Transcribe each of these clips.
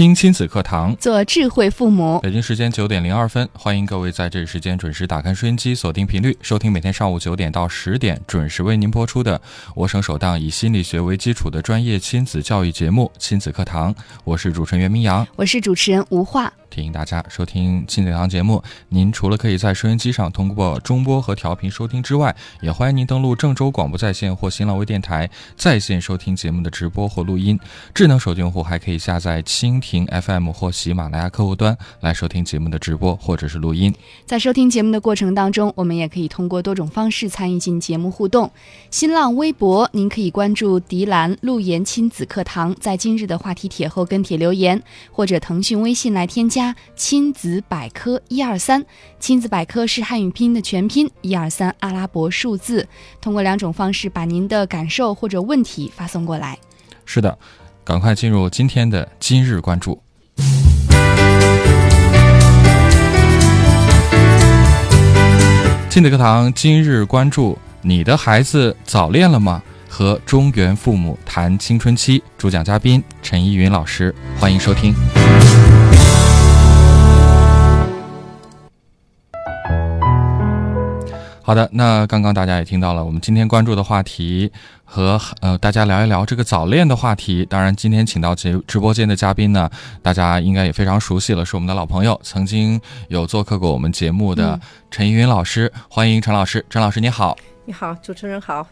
听亲子课堂，做智慧父母。北京时间九点零二分，欢迎各位在这个时间准时打开收音机，锁定频率，收听每天上午九点到十点准时为您播出的我省首档以心理学为基础的专业亲子教育节目《亲子课堂》。我是主持人袁明阳，我是主持人吴化。提醒大家收听亲子堂节目，您除了可以在收音机上通过中波和调频收听之外，也欢迎您登录郑州广播在线或新浪微电台在线收听节目的直播或录音。智能手机用户还可以下载蜻蜓 FM 或喜马拉雅客户端来收听节目的直播或者是录音。在收听节目的过程当中，我们也可以通过多种方式参与进节目互动。新浪微博，您可以关注迪兰路言亲子课堂，在今日的话题帖后跟帖留言，或者腾讯微信来添加。加亲子百科一二三，亲子百科是汉语拼音的全拼，一二三阿拉伯数字。通过两种方式把您的感受或者问题发送过来。是的，赶快进入今天的今日关注。亲子课堂今日关注：你的孩子早恋了吗？和中原父母谈青春期。主讲嘉宾陈依云老师，欢迎收听。好的，那刚刚大家也听到了，我们今天关注的话题和呃大家聊一聊这个早恋的话题。当然，今天请到直直播间的嘉宾呢，大家应该也非常熟悉了，是我们的老朋友，曾经有做客过我们节目的陈依云老师，欢迎陈老师。陈老师你好，你好，主持人好，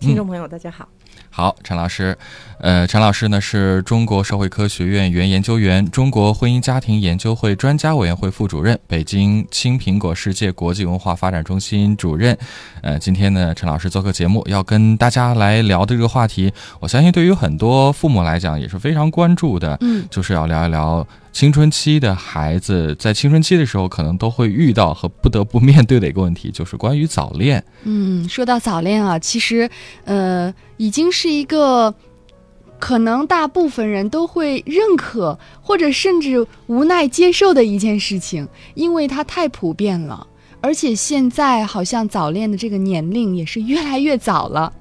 听众朋友大家好。好，陈老师，呃，陈老师呢是中国社会科学院原研究员，中国婚姻家庭研究会专家委员会副主任，北京青苹果世界国际文化发展中心主任。呃，今天呢，陈老师做客节目，要跟大家来聊的这个话题，我相信对于很多父母来讲也是非常关注的，嗯，就是要聊一聊。青春期的孩子在青春期的时候，可能都会遇到和不得不面对的一个问题，就是关于早恋。嗯，说到早恋啊，其实呃，已经是一个可能大部分人都会认可或者甚至无奈接受的一件事情，因为它太普遍了，而且现在好像早恋的这个年龄也是越来越早了。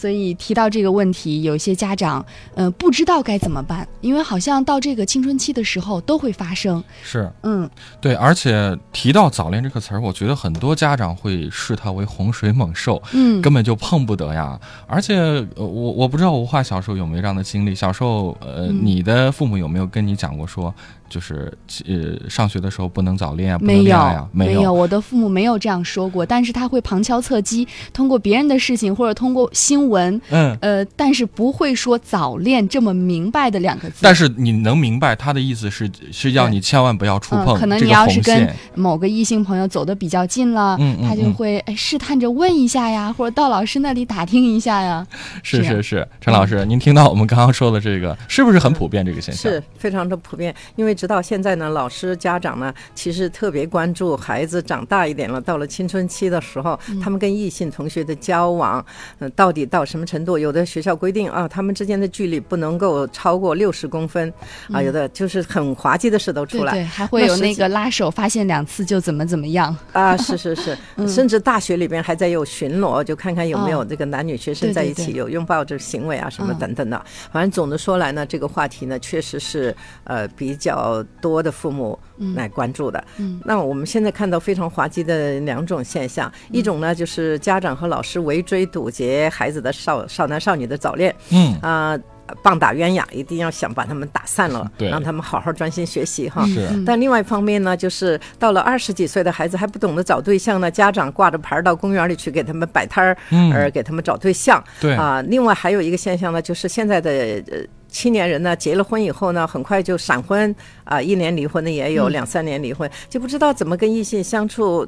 所以提到这个问题，有些家长，呃，不知道该怎么办，因为好像到这个青春期的时候都会发生。是，嗯，对，而且提到早恋这个词儿，我觉得很多家长会视它为洪水猛兽，嗯，根本就碰不得呀。而且，我我不知道吴化小时候有没有这样的经历，小时候，呃，你的父母有没有跟你讲过说？就是呃，上学的时候不能早恋啊，没有呀，没有，我的父母没有这样说过，但是他会旁敲侧击，通过别人的事情或者通过新闻，嗯，呃，但是不会说早恋这么明白的两个字。但是你能明白他的意思是是要你千万不要触碰可能你要是跟某个异性朋友走的比较近了，嗯他就会哎试探着问一下呀，或者到老师那里打听一下呀。是是是，陈老师，您听到我们刚刚说的这个是不是很普遍这个现象？是非常的普遍，因为直到现在呢，老师、家长呢，其实特别关注孩子长大一点了，到了青春期的时候，他们跟异性同学的交往，嗯，到底到什么程度？有的学校规定啊，他们之间的距离不能够超过六十公分，啊，有的就是很滑稽的事都出来，对，还会有那个拉手，发现两次就怎么怎么样啊？是是是，甚至大学里边还在有巡逻，就看看有没有这个男女学生在一起有拥抱这行为啊什么等等的。反正总的说来呢，这个话题呢，确实是呃比较多。多的父母来关注的，嗯，那我们现在看到非常滑稽的两种现象，一种呢就是家长和老师围追堵截孩子的少少男少女的早恋，嗯啊，棒打鸳鸯，一定要想把他们打散了，对，让他们好好专心学习哈。是。但另外一方面呢，就是到了二十几岁的孩子还不懂得找对象呢，家长挂着牌到公园里去给他们摆摊儿，而给他们找对象。对啊，另外还有一个现象呢，就是现在的呃。青年人呢，结了婚以后呢，很快就闪婚啊，一年离婚的也有，两三年离婚，就不知道怎么跟异性相处。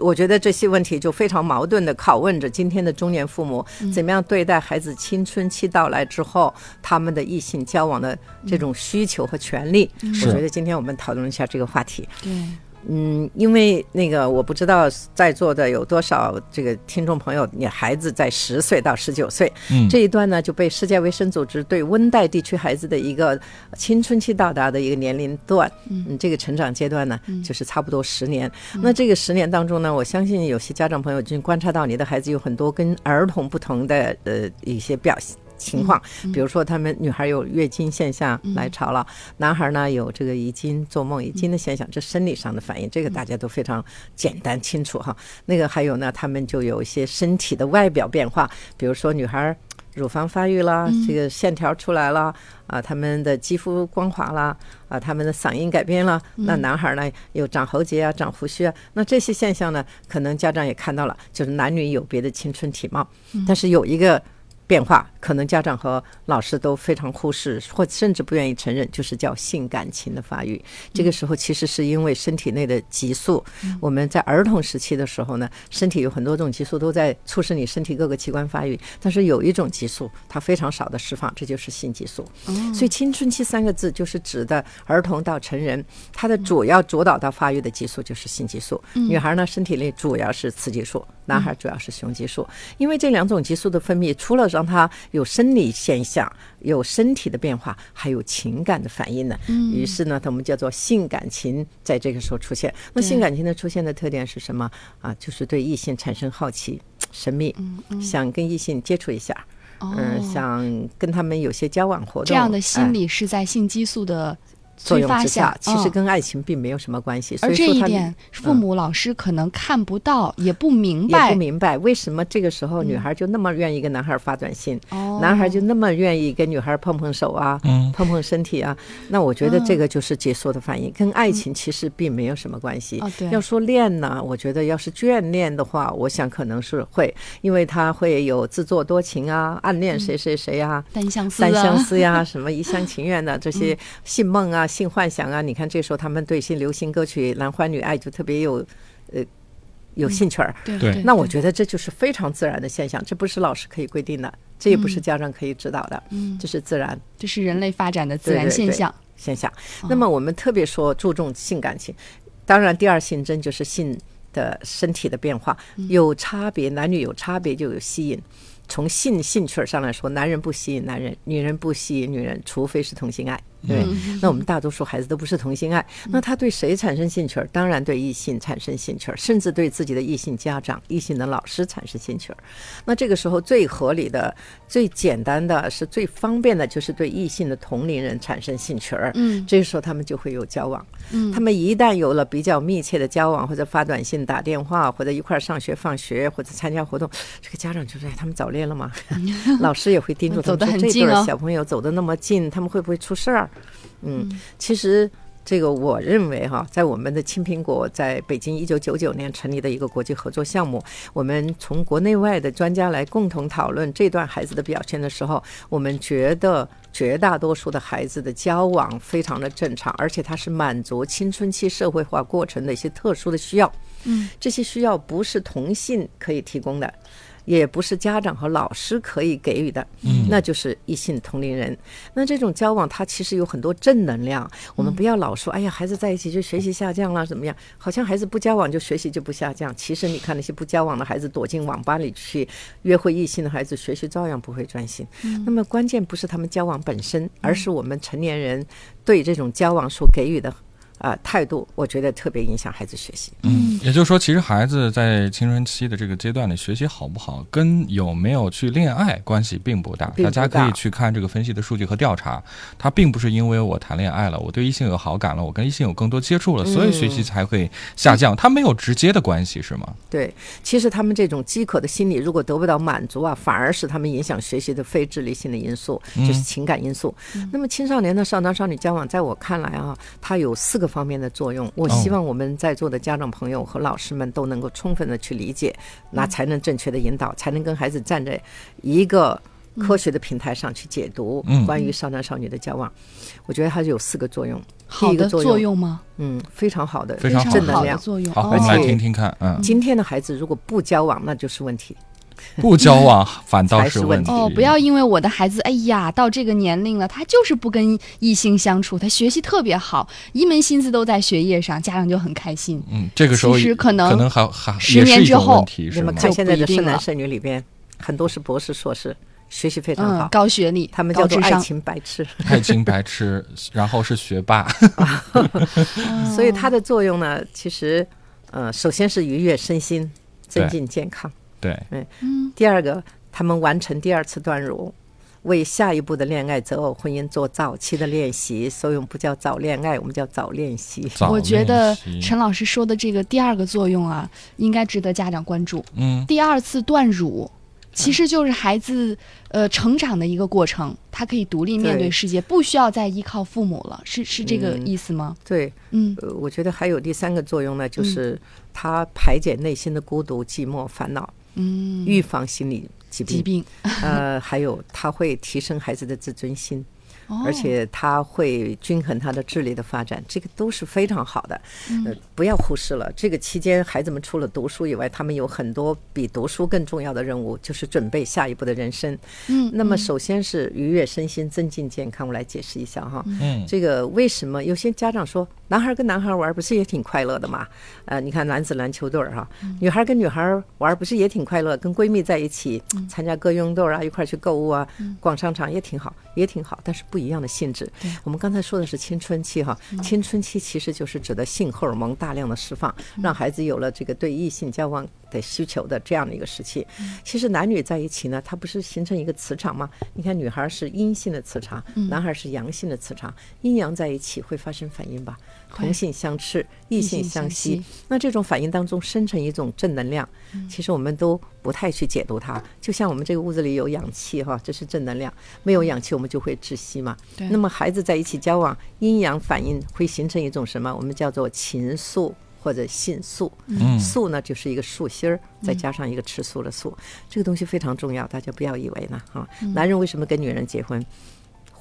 我觉得这些问题就非常矛盾的拷问着今天的中年父母，怎么样对待孩子青春期到来之后他们的异性交往的这种需求和权利。我觉得今天我们讨论一下这个话题。对，嗯，因为那个我不知道在座的有多少这个听众朋友，你孩子在十岁到十九岁、嗯这一段呢，就被世界卫生组织对温带地区孩子的一个青春期到达的一个年龄段，嗯，这个成长阶段呢，就是差不多十年。那这个十年当中呢，我相信有些家长朋友已经观察到你的孩子有很多跟儿童不同的呃一些表现。情况，比如说他们女孩有月经现象来潮了，男孩呢有这个遗精、做梦遗精的现象，这生理上的反应，这个大家都非常简单清楚哈。那个还有呢，他们就有一些身体的外表变化，比如说女孩乳房发育啦，这个线条出来了啊，他们的肌肤光滑啦啊，他们的嗓音改变了。那男孩呢有长喉结啊，长胡须啊，那这些现象呢，可能家长也看到了，就是男女有别的青春体貌，但是有一个。变化，可能家长和老师都非常忽视，或甚至不愿意承认，就是叫性感情的发育。这个时候其实是因为身体内的激素。我们在儿童时期的时候呢，身体有很多种激素都在促使你身体各个器官发育，但是有一种激素它非常少的释放，这就是性激素。所以青春期三个字就是指的儿童到成人，它的主要主导到发育的激素就是性激素。女孩呢，身体内主要是雌激素，男孩主要是雄激素。因为这两种激素的分泌，除了让他有生理现象、有身体的变化，还有情感的反应呢。于是呢，我们叫做性感情，在这个时候出现。那性感情的出现的特点是什么啊？就是对异性产生好奇、神秘，想跟异性接触一下。嗯，想跟他们有些交往活动，这样的哎心理是在性激素的作用之下，其实嗯跟爱情并没有什么关系。所而这以说他一点，父母、老师可能看不到，也不明白也。不明白为什么这个时候女孩就那么愿意跟男孩发短信，哦男孩就那么愿意跟女孩碰碰手啊，嗯碰碰身体啊。那我觉得这个就是解说的反应，跟爱情其实并没有什么关系。哦要说恋呢，我觉得要是眷恋的话，我想可能是会，因为他会有自作多情啊，暗恋谁谁谁啊。单相思单相啊，思呀，什么一厢情愿的这些性梦啊、性幻想啊，你看这时候他们对一些流行歌曲《男欢女爱》就特别有，呃，有兴趣儿。对对对，那我觉得这就是非常自然的现象，这不是老师可以规定的，这也不是家长可以指导的，嗯这是自然这是人类发展的自然对对对现象。现象。哦那么我们特别说注重性感情，当然第二性征就是性的身体的变化嗯有差别，男女有差别就有吸引。从性兴趣上来说，男人不吸引男人，女人不吸引女人，除非是同性爱。对，嗯那我们大多数孩子都不是同性爱，那他对谁产生兴趣儿？当然对异性产生兴趣儿，甚至对自己的异性家长、异性的老师产生兴趣儿。那这个时候最合理的、最简单的是最方便的，就是对异性的同龄人产生兴趣儿。嗯这个时候他们就会有交往。嗯他们一旦有了比较密切的交往，或者发短信、打电话，或者一块儿上学、放学，或者参加活动，这个家长就说：“哎，他们早恋了吗？” 老师也会盯住他们说：“ 这对小朋友走得那么近，他们会不会出事儿？”嗯，其实这个我认为哈，在我们的青苹果在北京一九九九年成立的一个国际合作项目，我们从国内外的专家来共同讨论这段孩子的表现的时候，我们觉得绝大多数的孩子的交往非常的正常，而且它是满足青春期社会化过程的一些特殊的需要。嗯，这些需要不是同性可以提供的。也不是家长和老师可以给予的，嗯那就是异性同龄人。那这种交往，它其实有很多正能量。我们不要老说，哎呀，孩子在一起就学习下降了，怎么样？好像孩子不交往就学习就不下降。其实你看那些不交往的孩子躲进网吧里去约会异性的孩子，学习照样不会专心。那么关键不是他们交往本身，而是我们成年人对这种交往所给予的。啊、态度我觉得特别影响孩子学习。嗯，也就是说，其实孩子在青春期的这个阶段里，学习好不好，跟有没有去恋爱关系并不大。不大大家可以去看这个分析的数据和调查，他并不是因为我谈恋爱了，我对异性有好感了，我跟异性有更多接触了，所以学习才会下降。它没有直接的关系，是吗？对，其实他们这种饥渴的心理，如果得不到满足啊，反而是他们影响学习的非智力性的因素，就是情感因素。那么青少年的少男少女交往，在我看来啊，它有四个方面的作用。我希望我们在座的家长朋友和老师们都能够充分的去理解，那才能正确的引导，才能跟孩子站在一个。科学的平台上去解读嗯关于少男少女的交往，我觉得它有四个作用。好的第一个作作用吗？嗯，非常好的，非常好正能量。好的作用。好，哦我们来而且听听看。嗯，今天的孩子如果不交往，那就是问题。不交往反倒是问题。哦，不要因为我的孩子，哎呀，到这个年龄了，他就是不跟异性相处，他学习特别好，一门心思都在学业上，家长就很开心。嗯，这个时候其实可能可能还还十也是一种年之后你们？看现在的剩男剩女里边，很多是博士、硕士，学习非常嗯好，，高学历，他们叫做爱情白痴。爱情白痴，然后是学霸。所以它的作用呢，其实呃，首先是愉悦身心，增进健康。对，嗯。第二个，他们完成第二次断乳，为下一步的恋爱择偶婚姻做早期的练习。所以我们不叫早恋爱，我们叫早练习。早我觉得陈老师说的这个第二个作用啊，应该值得家长关注。嗯。第二次断乳，其实就是孩子呃成长的一个过程，他可以独立面对对。世界，不需要再依靠父母了，是是这个嗯。意思吗？对，嗯。呃，我觉得还有第三个作用呢，就是他排解内心的孤独、寂寞、烦恼，嗯，预防心理疾病。疾病，呃，还有它会提升孩子的自尊心。哦而且它会均衡他的智力的发展，这个都是非常好的。嗯呃，不要忽视了。这个期间，孩子们除了读书以外，他们有很多比读书更重要的任务，就是准备下一步的人生。嗯，那么，嗯首先是愉悦身心，增进健康。我来解释一下哈。嗯，这个为什么有些家长说，男孩跟男孩玩不是也挺快乐的嘛？呃，你看男子篮球队儿哈，女孩跟女孩玩不是也挺快乐？跟闺蜜在一起参加歌咏队儿啊，一块儿去购物啊，逛商场也挺好，也挺好，但是不一样的性质。我们刚才说的是青春期哈，青春期其实就是指的性荷尔蒙大量的释放，让孩子有了这个对异性交往的需求的这样的一个时期。其实男女在一起呢，它不是形成一个磁场吗？你看，女孩是阴性的磁场，男孩是阳性的磁场，阴阳在一起会发生反应吧？同性相斥，异性相吸。那这种反应当中生成一种正能量，其实我们都不太去解读它。就像我们这个屋子里有氧气哈，这是正能量；没有氧气，我们就会窒息嘛。对那么孩子在一起交往，阴阳反应会形成一种什么？我们叫做情愫或者性素。嗯素呢就是一个素心儿，再加上一个吃素的素，这个东西非常重要，大家不要以为呢哈。男人为什么跟女人结婚？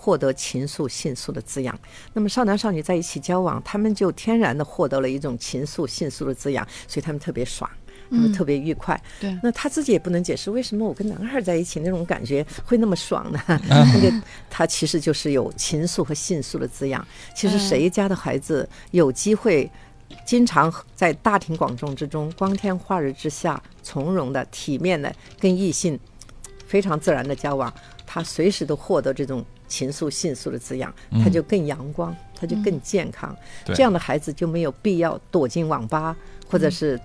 获得情愫、性素的滋养。那么少男少女在一起交往，他们就天然的获得了一种情愫、性素的滋养，所以他们特别爽。他们特别愉快，对那他自己也不能解释为什么我跟男孩在一起那种感觉会那么爽呢？那个他其实就是有情愫和性素的滋养。其实谁家的孩子有机会经常在大庭广众之中、光天化日之下，从容的、体面的跟异性非常自然的交往，他随时都获得这种情愫、性素的滋养，他就更阳光，他就更健康。对这样的孩子就没有必要躲进网吧，或者是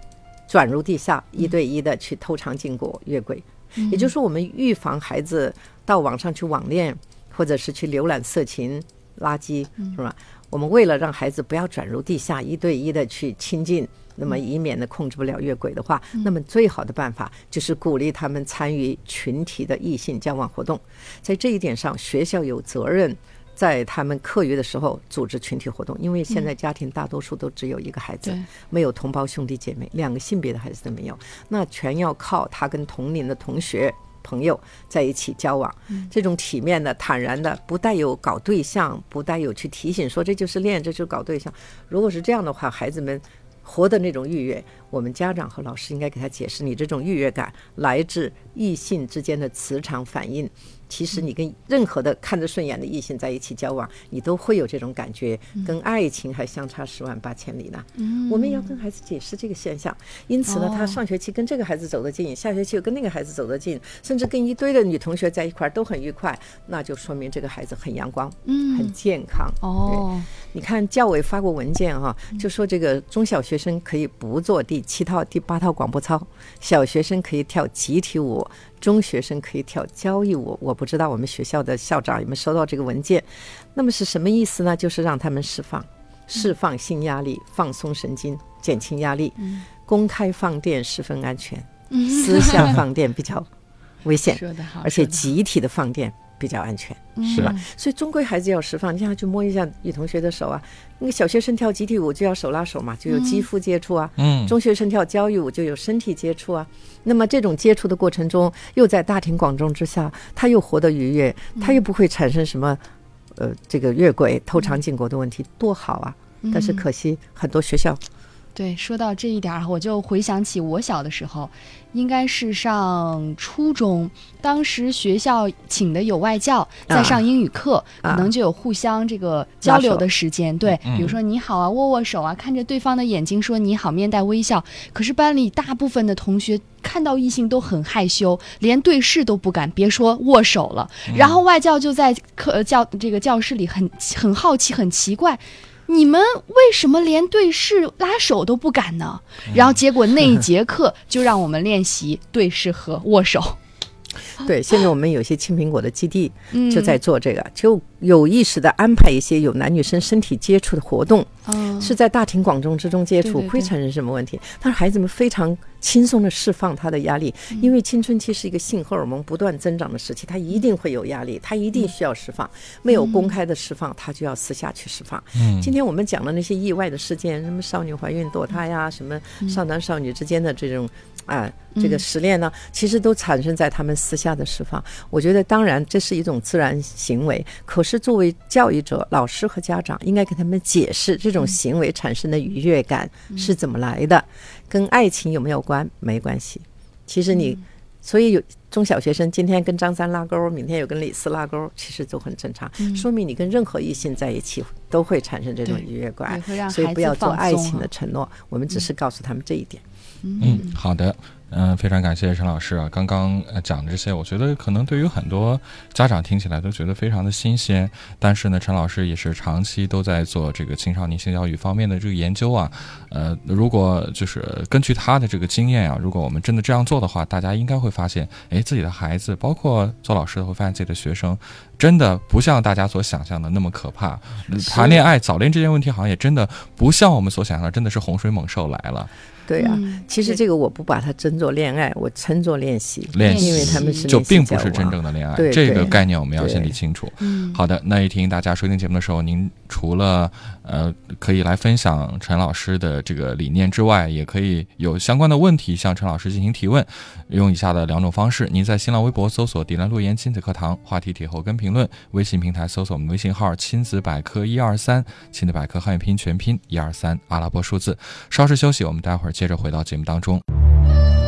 转入地下，一对一的去偷尝禁果、越轨。也就是说，我们预防孩子到网上去网恋，或者是去浏览色情垃圾，是吧？我们为了让孩子不要转入地下，一对一的去亲近，那么以免呢控制不了越轨的话，那么最好的办法就是鼓励他们参与群体的异性交往活动。在这一点上，学校有责任。在他们课余的时候组织群体活动，因为现在家庭大多数都只有一个孩子，对没有同胞兄弟姐妹，两个性别的孩子都没有，那全要靠他跟同龄的同学。朋友在一起交往，这种体面的、坦然的，不带有搞对象，不带有去提醒说这就是恋，这就是搞对象。如果是这样的话，孩子们活的那种愉悦，我们家长和老师应该给他解释，你这种愉悦感来自异性之间的磁场反应。其实你跟任何的看着顺眼的异性在一起交往，你都会有这种感觉，跟爱情还相差十万八千里呢。嗯我们也要跟孩子解释这个现象。因此呢，他上学期跟这个孩子走得近，下学期又跟那个孩子走得近，甚至跟一堆的女同学在一块儿都很愉快，那就说明这个孩子很阳光，嗯很健康。哦，你看教委发过文件哈、就说这个中小学生可以不做第七套、第八套广播操，小学生可以跳集体舞，中学生可以跳交谊舞。我不知道我们学校的校长有没有收到这个文件。那么是什么意思呢？就是让他们释放，释放性压力，放松神经，减轻压力。公开放电十分安全，私下放电比较危险。说得好，而且集体的放电比较安全，嗯是吧？所以终归还是要释放。你想去摸一下女同学的手啊，那个小学生跳集体舞就要手拉手嘛，就有肌肤接触啊。嗯，中学生跳交谊舞就有身体接触啊。那么这种接触的过程中，又在大庭广众之下，他又活得愉悦，他又不会产生什么，呃，这个越轨、偷尝禁果的问题，多好啊！但是可惜很多学校对，说到这一点儿，我就回想起我小的时候，应该是上初中，当时学校请的有外教，在上英语课，啊可能就有互相这个交流的时间。对，嗯比如说你好啊，握握手啊，看着对方的眼睛说你好，面带微笑。可是班里大部分的同学看到异性都很害羞，连对视都不敢，别说握手了。然后外教就在课呃教这个教室里很很好奇，很奇怪。你们为什么连对视、拉手都不敢呢？然后结果那一节课就让我们练习对视和握手，对，现在我们有些青苹果的基地嗯就在做这个，就有意识的安排一些有男女生身体接触的活动，嗯是在大庭广众之中接触，对对对。会产生什么问题？但是孩子们非常轻松的释放他的压力，嗯。因为青春期是一个性荷尔蒙不断增长的时期，他一定会有压力，他一定需要释放，没有公开的释放，他就要私下去释放。嗯。今天我们讲的那些意外的事件，什么少女怀孕堕胎呀、什么少男少女之间的这种啊、这个失恋呢，其实都产生在他们私下的释放。我觉得，当然这是一种自然行为，可是作为教育者、老师和家长，应该给他们解释这种行为产生的愉悦感是怎么来的，跟爱情有没有关？没关系。其实你，所以有中小学生今天跟张三拉钩，明天又跟李四拉钩，其实都很正常，说明你跟任何异性在一起都会产生这种愉悦感所以不要做爱情的承诺，我们只是告诉他们这一点。嗯，好的，嗯、非常感谢陈老师啊，刚刚呃讲的这些，我觉得可能对于很多家长听起来都觉得非常的新鲜，但是呢，陈老师也是长期都在做这个青少年性教育方面的这个研究啊，呃，如果就是根据他的这个经验啊，如果我们真的这样做的话，大家应该会发现，哎，自己的孩子，包括做老师的会发现自己的学生，真的不像大家所想象的那么可怕。谈恋爱、早恋这件问题，好像也真的不像我们所想象的，真的是洪水猛兽来了。对呀、嗯其实这个我不把它称作恋爱，我称作练习，练习因为他们是就练习并不是真正的恋爱，对这个概念我们要先对。理清楚。嗯，好的，那也提醒大家收听节目的时候，您除了呃可以来分享陈老师的这个理念之外，也可以有相关的问题向陈老师进行提问，用以下的两种方式：您在新浪微博搜索“迪兰路言亲子课堂”，话题帖后跟评论；微信平台搜索我们微信号“亲子百科一二三”，亲子百科汉语拼音全拼一二三阿拉伯数字。稍事休息，我们待会儿接着回到节目当中。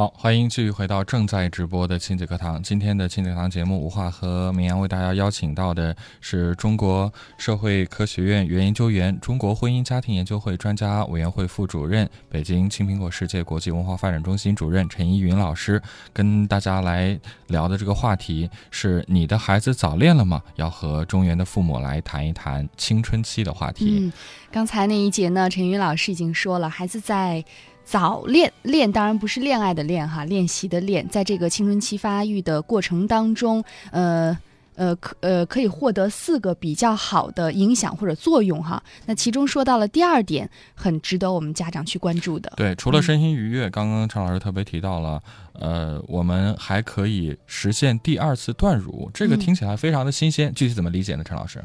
好，欢迎继续回到正在直播的亲子课堂。今天的亲子课堂节目，吴化和明阳为大家邀请到的是中国社会科学院原研究员、中国婚姻家庭研究会专家委员会副主任、北京青苹果世界国际文化发展中心主任陈依云老师，跟大家来聊的这个话题是：你的孩子早恋了吗？要和中原的父母来谈一谈青春期的话题。嗯，刚才那一节呢，陈云老师已经说了，孩子在早恋，恋当然不是恋爱的恋哈，练习的练，在这个青春期发育的过程当中，呃。呃，可呃可以获得四个比较好的影响或者作用哈。那其中说到了第二点，很值得我们家长去关注的。对，除了身心愉悦，刚刚陈老师特别提到了，呃，我们还可以实现第二次断乳，这个嗯听起来非常的新鲜，具体怎么理解呢？陈老师？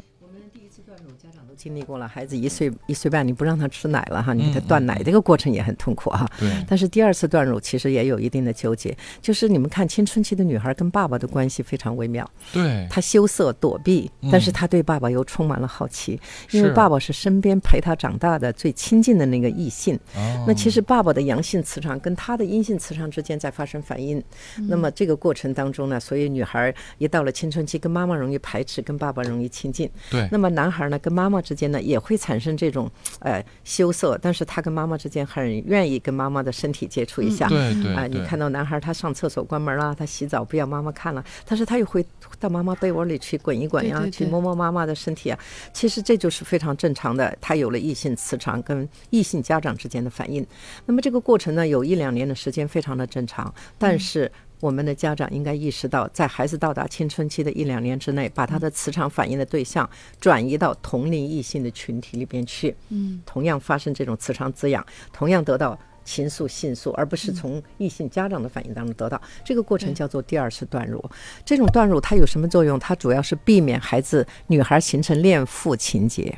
都经历过了，孩子一岁一岁半，你不让他吃奶了哈，你给他嗯断奶，这个过程也很痛苦哈。对，但是第二次断乳其实也有一定的纠结，就是你们看青春期的女孩跟爸爸的关系非常微妙，对，她羞涩躲避嗯，但是她对爸爸又充满了好奇，因为爸爸是身边陪她长大的最亲近的那个异性。哦。那其实爸爸的阳性磁场跟他的阴性磁场之间在发生反应，那么这个过程当中呢，所以女孩一到了青春期，跟妈妈容易排斥，跟爸爸容易亲近。对。那么男孩孩呢跟妈妈之间呢也会产生这种呃羞涩，但是他跟妈妈之间很愿意跟妈妈的身体接触一下。对对啊，你看到男孩他上厕所关门了，他洗澡不要妈妈看了，但是他又会到妈妈被窝里去滚一滚呀，去摸摸妈妈的身体啊。其实这就是非常正常的，他有了异性磁场跟异性家长之间的反应。那么这个过程呢，有一两年的时间非常的正常，但是。我们的家长应该意识到，在孩子到达青春期的一两年之内，把他的磁场反应的对象转移到同龄异性的群体里边去。嗯，同样发生这种磁场滋养，同样得到情愫、性愫，而不是从异性家长的反应当中得到。这个过程叫做第二次断乳。这种断乳它有什么作用？它主要是避免孩子女孩形成恋父情节。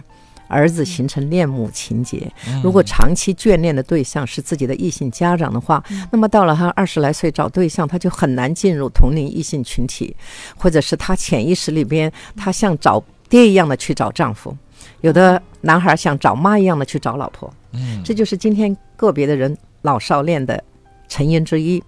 儿子形成恋母情节，如果长期眷恋的对象是自己的异性家长的话，那么到了他二十来岁找对象，他就很难进入同龄异性群体，或者是他潜意识里边，他像找爹一样的去找丈夫，有的男孩像找妈一样的去找老婆，嗯，这就是今天个别的人老少恋的成因之一。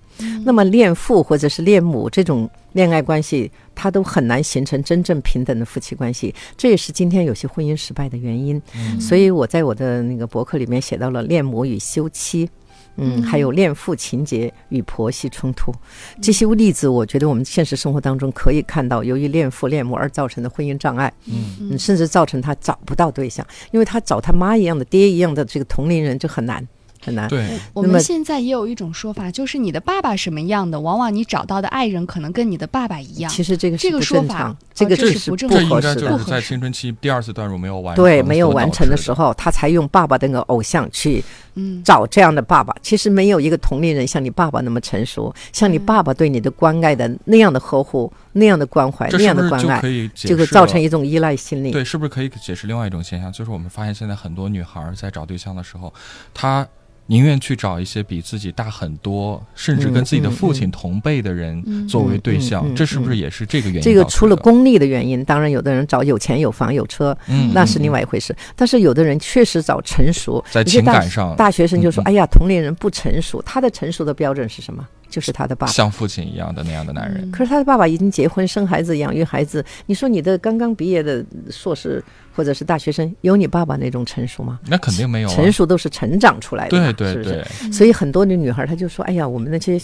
那么恋父或者是恋母这种恋爱关系，它都很难形成真正平等的夫妻关系，这也是今天有些婚姻失败的原因。所以我在我的那个博客里面写到了恋母与休妻。嗯，还有恋父情节与婆媳冲突，这些例子，我觉得我们现实生活当中可以看到，由于恋父恋母而造成的婚姻障碍，嗯，甚至造成他找不到对象，因为他找他妈一样的爹一样的这个同龄人就很难很难。对，我们现在也有一种说法，就是你的爸爸什么样的，往往你找到的爱人可能跟你的爸爸一样。其实这个是不这个说法正常哦，这个这是是不正这应该不合适的。就是在青春期第二次断乳没有完对，成没有完成的时候，他才用爸爸的那个偶像去嗯，找这样的爸爸。其实没有一个同龄人像你爸爸那么成熟，像你嗯爸爸对你的关爱的那样的呵护、那样的关怀、那样的关爱，以解就会释造成一种依赖心理。对，是不是可以解释另外一种现象？就是我们发现现在很多女孩在找对象的时候，她宁愿去找一些比自己大很多，甚至跟自己的父亲同辈的人作为对象，嗯嗯嗯这是不是也是这个原因？这个除了，功利的原因，当然有的人找有钱有房有车，嗯，那是另外外一回事。但是有的人确实找成熟，在情感上大学生就说：“嗯嗯哎呀，同龄人不成熟。”他的成熟的标准是什么？就是他的爸爸。像父亲一样的那样的男人。可是他的爸爸已经结婚、生孩子、养育孩子。你说你的刚刚毕业的硕士或者是大学生，有你爸爸那种成熟吗？那肯定没有、啊，成熟都是成长出来的嘛，对对是是？对，所以很多的女孩，她就说：“哎呀，我们那些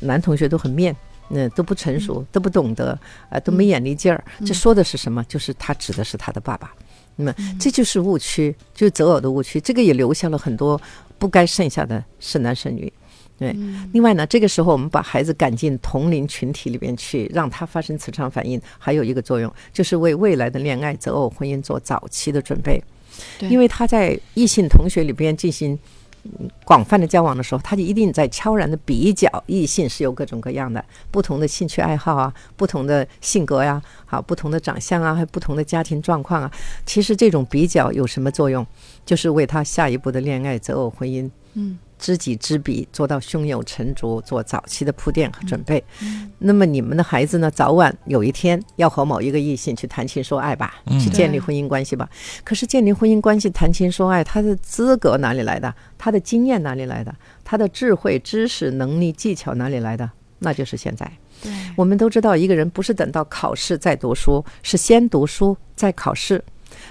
男同学都很面，嗯，都不成熟，都不懂得，啊、都没眼力劲儿。这说的是什么？就是他指的是他的爸爸。那么这就是误区，就是择偶的误区。这个也留下了很多不该剩下的剩男剩女。对，另外呢，这个时候我们把孩子赶进同龄群体里边去，让他发生磁场反应，还有一个作用，就是为未来的恋爱、择偶、婚姻做早期的准备。对因为他在异性同学里边进行嗯广泛的交往的时候，他就一定在悄然的比较异性是有各种各样的不同的兴趣爱好啊，不同的性格呀、好不同的长相啊，还有不同的家庭状况啊。其实这种比较有什么作用？就是为他下一步的恋爱、择偶、婚姻，嗯，知己知彼，做到胸有成竹，做早期的铺垫和准备。嗯那么你们的孩子呢，早晚有一天要和某一个异性去谈情说爱吧，嗯去建立婚姻关系吧。可是建立婚姻关系、谈情说爱，他的资格哪里来的？他的经验哪里来的？他的智慧、知识、能力、技巧哪里来的？那就是现在。对，我们都知道，一个人不是等到考试再读书，是先读书再考试。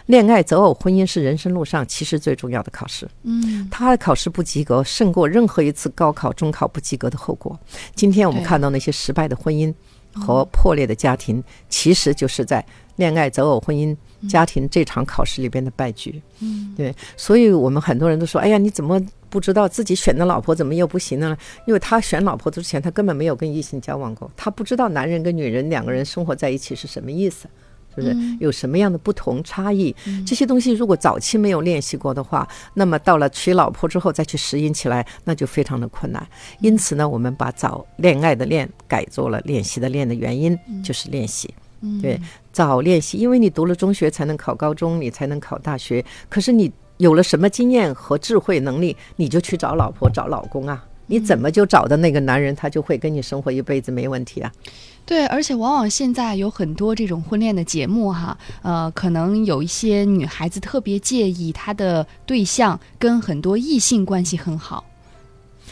恋爱、择偶、婚姻是人生路上其实最重要的考试。嗯，他的考试不及格，胜过任何一次高考、中考不及格的后果。今天我们看到那些失败的婚姻和破裂的家庭，其实就是在恋爱、择偶、婚姻、家庭这场考试里边的败局。嗯，对，所以我们很多人都说：“哎呀，你怎么不知道自己选的老婆怎么又不行呢？”因为他选老婆之前，他根本没有跟异性交往过，他不知道男人跟女人两个人生活在一起是什么意思。是不是嗯有什么样的不同差异？这些东西如果早期没有练习过的话，那么到了娶老婆之后再去适应起来，那就非常的困难。因此呢，我们把早恋爱的恋改做了练习的练的原因，就是练习。嗯对，早练习，因为你读了中学才能考高中，你才能考大学。可是你有了什么经验和智慧能力，你就去找老婆、找老公啊。你怎么就找的那个男人，他就会跟你生活一辈子没问题啊？对，而且往往现在有很多这种婚恋的节目哈，呃，可能有一些女孩子特别介意她的对象跟很多异性关系很好。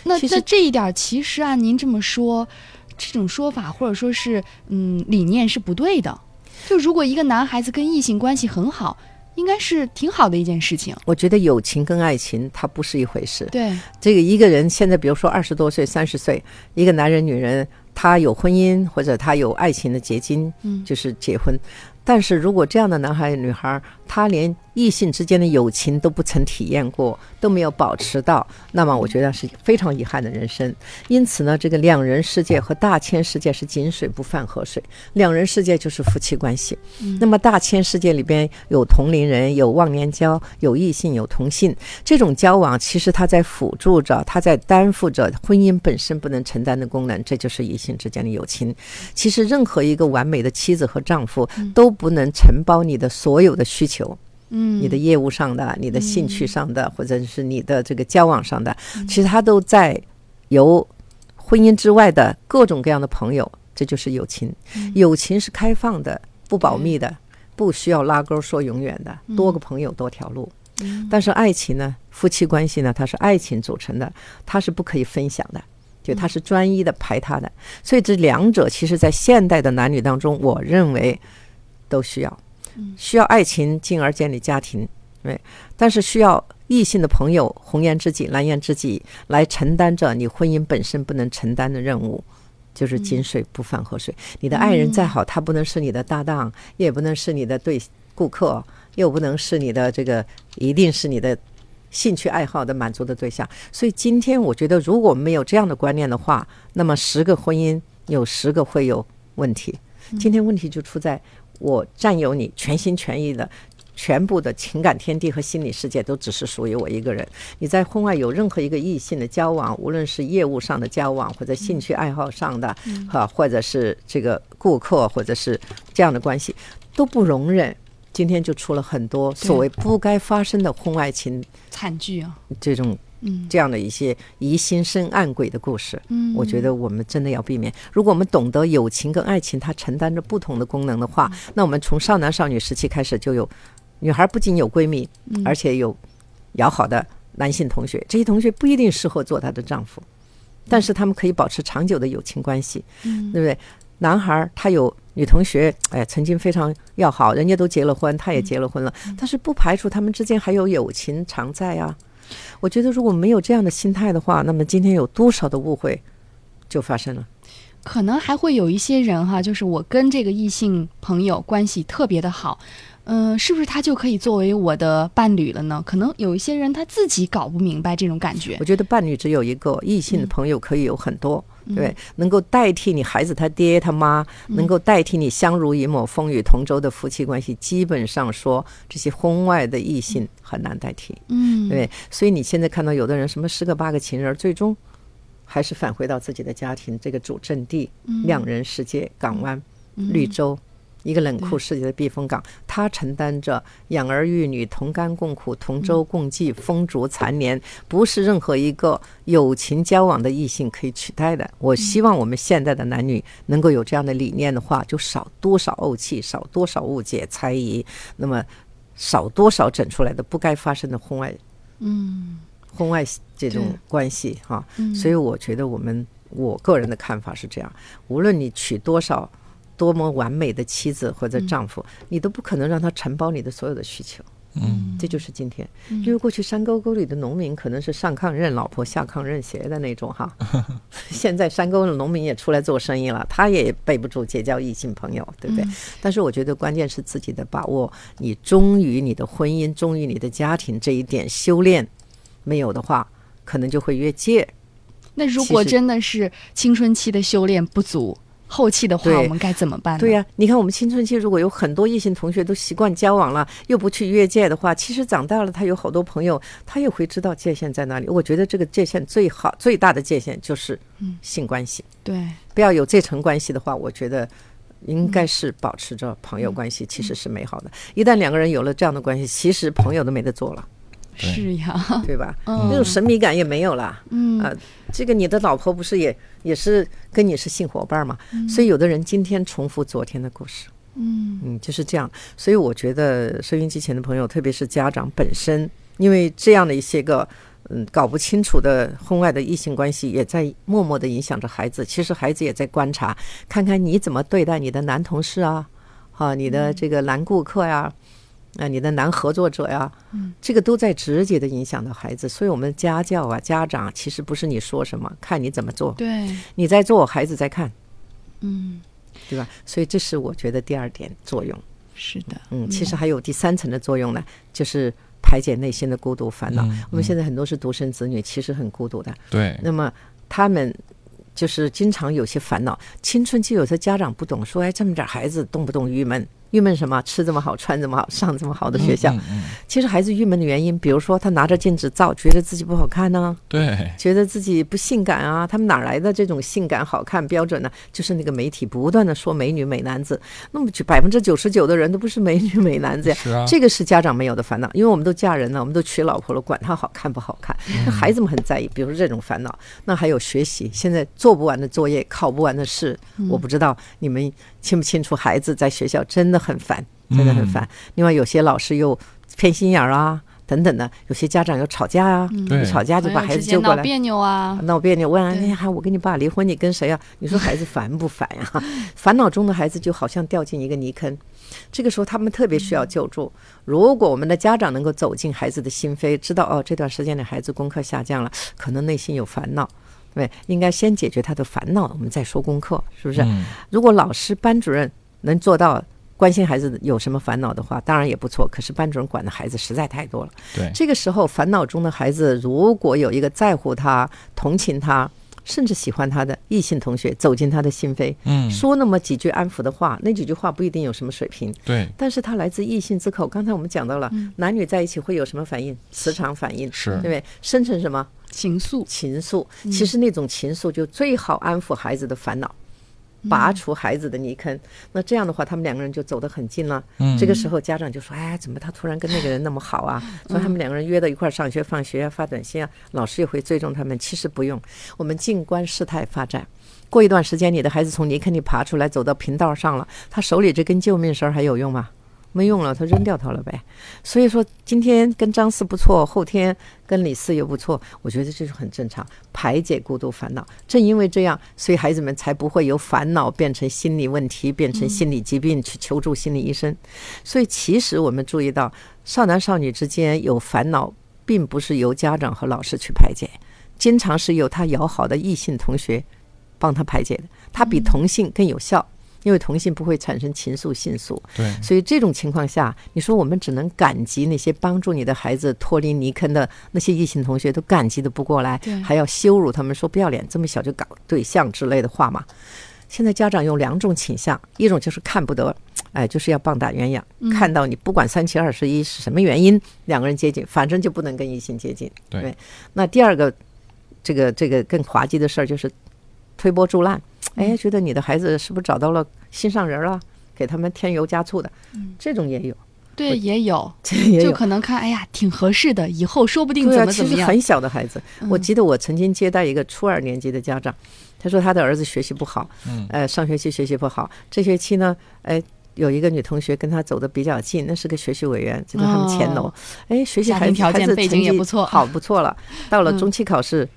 那那这一点，其实按您这么说，这种说法或者说是嗯理念是不对的。就如果一个男孩子跟异性关系很好，应该是挺好的一件事情。我觉得友情跟爱情它不是一回事。对，这个一个人现在，比如说二十多岁、三十岁，一个男人、女人，他有婚姻或者他有爱情的结晶，嗯就是结婚。但是如果这样的男孩、女孩，他连异性之间的友情都不曾体验过，都没有保持到，那么我觉得是非常遗憾的人生。因此呢，这个两人世界和大千世界是井水不犯河水。两人世界就是夫妻关系，那么大千世界里边有同龄人，有忘年交，有异性，有同性，这种交往其实它在辅助着，它在担负着婚姻本身不能承担的功能，这就是异性之间的友情。其实任何一个完美的妻子和丈夫都不能承包你的所有的需求。嗯，你的业务上的、你的兴趣上的，或者是你的这个交往上的，其实他都在由婚姻之外的各种各样的朋友，这就是友情。友情是开放的、不保密的，不需要拉钩说永远的，多个朋友多条路。但是爱情呢，夫妻关系呢，它是爱情组成的，它是不可以分享的。就它是专一的排他的，所以这两者其实在现代的男女当中，我认为都需要，需要爱情，进而建立家庭，对，但是需要异性的朋友，红颜知己、蓝颜知己来承担着你婚姻本身不能承担的任务。就是井水不犯河水。你的爱人再好，他不能是你的搭档，也不能是你的对顾客，又不能是你的这个，一定是你的兴趣爱好的满足的对象。所以今天我觉得，如果没有这样的观念的话，那么十个婚姻有十个会有问题。今天问题就出在我占有你全心全意的。全部的情感天地和心理世界都只是属于我一个人。你在婚外有任何一个异性的交往，无论是业务上的交往，或者兴趣爱好上的，哈，或者是这个顾客，或者是这样的关系，都不容忍。今天就出了很多所谓不该发生的婚外情惨剧啊，这种嗯这样的一些疑心生暗鬼的故事。嗯，我觉得我们真的要避免。如果我们懂得友情跟爱情它承担着不同的功能的话，那我们从少男少女时期开始就有，女孩不仅有闺蜜，而且有要好的男性同学，这些同学不一定适合做她的丈夫，但是他们可以保持长久的友情关系，嗯对不对？男孩他有女同学，哎，曾经非常要好，人家都结了婚，他也结了婚了，但是不排除他们之间还有友情常在啊。我觉得如果没有这样的心态的话，那么今天有多少的误会就发生了。可能还会有一些人哈，就是我跟这个异性朋友关系特别的好，嗯、是不是他就可以作为我的伴侣了呢？可能有一些人他自己搞不明白这种感觉我。觉得伴侣只有一个，异性的朋友可以有很多，对能够代替你孩子他爹他妈，能够代替你相濡以沫、风雨同舟的夫妻关系，基本上说这些婚外的异性很难代替，嗯，对？所以你现在看到有的人什么十个八个情人，最终还是返回到自己的家庭这个主阵地，两人世界、港湾、绿洲。一个冷酷世界的避风港，他承担着养儿育女、同甘共苦、同舟共济、风烛残年，不是任何一个友情交往的异性可以取代的。我希望我们现在的男女能够有这样的理念的话，就少多少怄气，少多少误解、猜疑，那么少多少整出来的不该发生的婚外，嗯。婚外这种关系哈。嗯。所以我觉得我们我个人的看法是这样：无论你娶多少多么完美的妻子或者丈夫，你都不可能让他承包你的所有的需求。嗯，这就是今天，因为过去山沟沟里的农民可能是上炕认老婆，下炕认鞋的那种哈。现在山沟的农民也出来做生意了，他也备不住结交异性朋友，对不对？但是我觉得关键是自己的把握，你忠于你的婚姻，忠于你的家庭这一点修炼没有的话，可能就会越界。那如果真的是青春期的修炼不足，后期的话，我们该怎么办呢？对呀、你看我们青春期如果有很多异性同学都习惯交往了，又不去越界的话，其实长大了他有好多朋友，他也会知道界限在哪里。我觉得这个界限最好最大的界限就是性关系，对不要有这层关系的话，我觉得。应该是保持着朋友关系，其实是美好的。一旦两个人有了这样的关系，其实朋友都没得做了，对是呀，对吧？嗯那种神秘感也没有了。嗯啊，这个你的老婆不是也也是跟你是性伙伴嘛？所以有的人今天重复昨天的故事，嗯嗯，就是这样。所以我觉得收音机前的朋友，特别是家长本身，因为这样的一些个嗯搞不清楚的婚外的异性关系，也在默默的影响着孩子。其实孩子也在观察，看看你怎么对待你的男同事啊，啊，你的这个男顾客呀、啊，你的男合作者呀，这个都在直接的影响到孩子。所以，我们家教啊，家长其实不是你说什么，看你怎么做。对，你在做，孩子在看，嗯，对吧？所以，这是我觉得第二点作用。是的，嗯，其实还有第三层的作用呢，就是排解内心的孤独烦恼。嗯我们现在很多是独生子女，其实很孤独的。对，那么他们就是经常有些烦恼。青春期有时候家长不懂，说哎，这么点孩子动不动郁闷，郁闷什么？吃这么好，穿这么好，上这么好的学校。嗯嗯其实孩子郁闷的原因，比如说他拿着镜子照，觉得自己不好看呢、对，觉得自己不性感啊，他们哪来的这种性感好看标准呢？就是那个媒体不断的说美女美男子，那么百分之九十九的人都不是美女美男子呀。是啊，这个是家长没有的烦恼，因为我们都嫁人了，我们都娶老婆了，管他好看不好看。那孩子们很在意，比如说这种烦恼。那还有学习，现在做不完的作业，考不完的试，我不知道你们清不清楚，孩子在学校真的很烦，真的很烦。另外，有些老师又偏心眼儿啊，等等的，有些家长又吵架啊，吵架就把孩子揪过来。闹别扭啊，闹别扭，问啊，哎呀，我跟你爸离婚，你跟谁啊？你说孩子烦不烦呀？烦恼中的孩子就好像掉进一个泥坑，这个时候他们特别需要救助。如果我们的家长能够走进孩子的心扉，知道哦，这段时间的孩子功课下降了，可能内心有烦恼，对，应该先解决他的烦恼，我们再说功课，是不是？嗯如果老师、班主任能做到关心孩子有什么烦恼的话，当然也不错。可是班主任管的孩子实在太多了。对，这个时候，烦恼中的孩子如果有一个在乎他、同情他，甚至喜欢他的异性同学走进他的心扉，嗯，说那么几句安抚的话，那几句话不一定有什么水平，对，但是他来自异性之口。刚才我们讲到了，男女在一起会有什么反应？磁场反应，是对不对？生成什么？情愫，情愫。其实那种情愫就最好安抚孩子的烦恼。拔除孩子的泥坑，那这样的话，他们两个人就走得很近了。嗯这个时候，家长就说：“哎，怎么他突然跟那个人那么好啊？”所以他们两个人约到一块儿上学、放学啊，发短信啊，老师也会追踪他们。其实不用，我们静观事态发展。过一段时间，你的孩子从泥坑里爬出来，走到平道上了，他手里这根救命绳儿还有用吗？没用了，他扔掉它了呗。所以说，今天跟张四不错，后天跟李四又不错，我觉得这是很正常，排解孤独烦恼。正因为这样，所以孩子们才不会由烦恼变成心理问题，变成心理疾病，去求助心理医生。所以，其实我们注意到，少男少女之间有烦恼，并不是由家长和老师去排解，经常是由他友好的异性同学帮他排解的，他比同性更有效。因为同性不会产生情愫、性愫，对，所以这种情况下，你说我们只能感激那些帮助你的孩子脱离泥坑的那些异性同学，都感激的不过来对，还要羞辱他们，说不要脸，这么小就搞对象之类的话嘛。现在家长有两种倾向，一种就是看不得，哎，就是要棒打鸳鸯，看到你不管三七二十一是什么原因，两个人接近，反正就不能跟异性接近。对。那第二个，这个这个更滑稽的事儿就是推波助澜，哎，觉得你的孩子是不是找到了心上人了？给他们添油加醋的，这种也有，对，也有，这也有。就可能看，哎呀，挺合适的，以后说不定怎么怎么样。其实很小的孩子，我记得我曾经接待一个初二年级的家长，他说他的儿子学习不好，嗯呃，上学期学习不好，这学期呢，哎。有一个女同学跟他走的比较近，那是个学习委员，就在他们前楼。哦哎，学习家孩子条件背孩子成绩景也不错好不错了。到了嗯中期考试，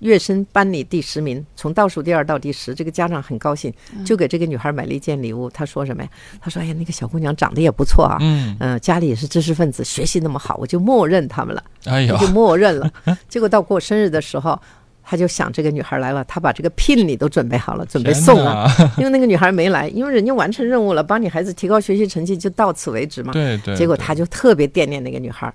跃升班里第十名，从倒数第二到第十，这个家长很高兴，嗯就给这个女孩买了一件礼物。他说什么呀？他说：“哎呀，那个小姑娘长得也不错啊，嗯，嗯、家里也是知识分子，学习那么好，我就默认他们了。”哎呦，就默认了。结果到过生日的时候，他就想这个女孩来了，他把这个聘礼都准备好了，准备送了。因为那个女孩没来，因为人家完成任务了，帮你孩子提高学习成绩就到此为止嘛。对对，对结果他就特别惦念那个女孩。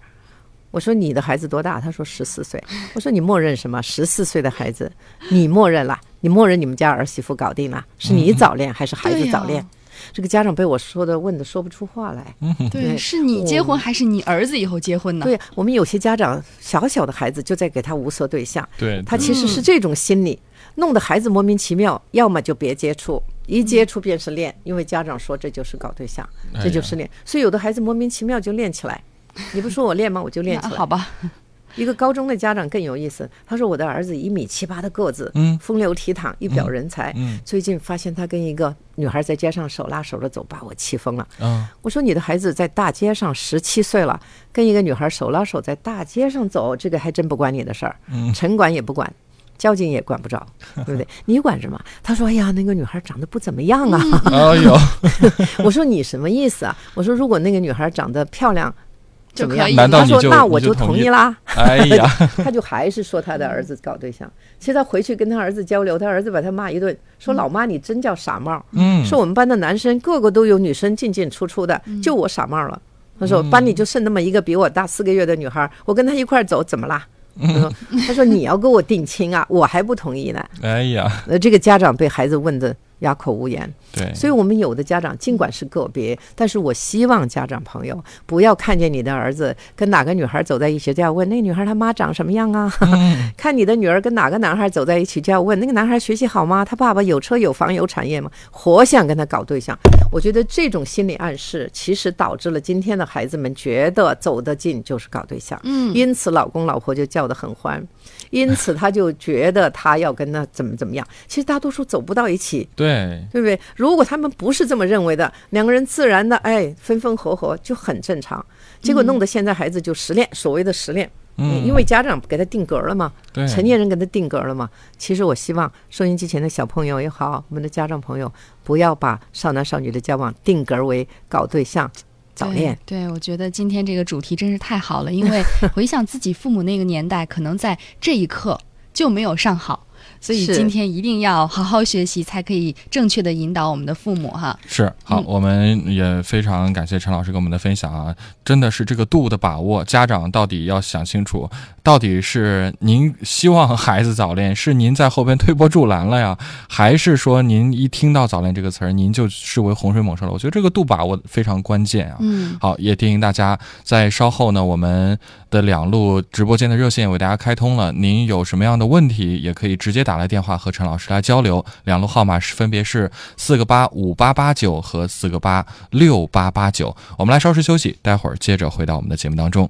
我说你的孩子多大？他说十四岁。我说你默认什么？十四岁的孩子，你默认了？你默认你们家儿媳妇搞定了？是你早恋还是孩子早恋？这个家长被我说的问的说不出话来。对，是你结婚还是你儿子以后结婚呢？对我们有些家长小小的孩子就在给他无色对象，对，他其实是这种心理，弄得孩子莫名其妙，要么就别接触，一接触便是恋，因为家长说这就是搞对象，这就是恋，所以有的孩子莫名其妙就恋起来。你不说我练吗？我就练起来。好吧，一个高中的家长更有意思，他说我的儿子一米七八的个子，嗯风流倜傥，一表人才。嗯最近发现他跟一个女孩在街上手拉手的走，把我气疯了。嗯，我说你的孩子在大街上十七岁了，跟一个女孩手拉手在大街上走，这个还真不关你的事儿，嗯城管也不管，交警也管不着，对不对？你管什么？他说：“哎呀，那个女孩长得不怎么样啊。哎呦，我说：“你什么意思啊？”我说：“如果那个女孩长得漂亮，就可以？”他说：“难道你就那我就同意啦。”哎呀，他就还是说他的儿子搞对象。其实他回去跟他儿子交流，他儿子把他骂一顿，说：“老妈，你真叫傻帽。”嗯，说我们班的男生个个都有女生进进出出的，就我傻帽了。他说班里就剩那么一个比我大四个月的女孩，我跟她一块儿走，怎么啦？他说：“他说你要跟我定亲啊，我还不同意呢。哎呀，”呃，这个家长被孩子问的哑口无言。对，所以，我们有的家长尽管是个别，但是我希望家长朋友不要看见你的儿子跟哪个女孩走在一起，就要问那女孩她妈长什么样啊？看你的女儿跟哪个男孩走在一起，就要问那个男孩学习好吗？他爸爸有车有房有产业吗？活想跟他搞对象。我觉得这种心理暗示，其实导致了今天的孩子们觉得走得近就是搞对象，嗯因此老公老婆就叫得很欢，因此他就觉得他要跟他怎么怎么样。其实大多数走不到一起，对，对不对？如果他们不是这么认为的，两个人自然的哎分分合合就很正常。结果弄得现在孩子就失恋，所谓的失恋，嗯，因为家长给他定格了嘛，对成年人给他定格了嘛。其实我希望收音机前的小朋友也好，我们的家长朋友，不要把少男少女的交往定格为搞对象、早恋。对。对，我觉得今天这个主题真是太好了，因为 回想自己父母那个年代，可能在这一刻就没有上好。所以今天一定要好好学习，才可以正确的引导我们的父母哈。是好，嗯我们也非常感谢陈老师给我们的分享啊，真的是这个度的把握，家长到底要想清楚，到底是您希望孩子早恋，是您在后边推波助澜了呀，还是说您一听到早恋这个词儿，您就视为洪水猛兽了？我觉得这个度把握非常关键啊。嗯，好，也提醒大家，在稍后呢，我们的两路直播间的热线为大家开通了。您有什么样的问题，也可以直接打来电话和陈老师来交流。两路号码是分别是四个八五八八九和四个八六八八九。我们来稍事休息，待会儿接着回到我们的节目当中。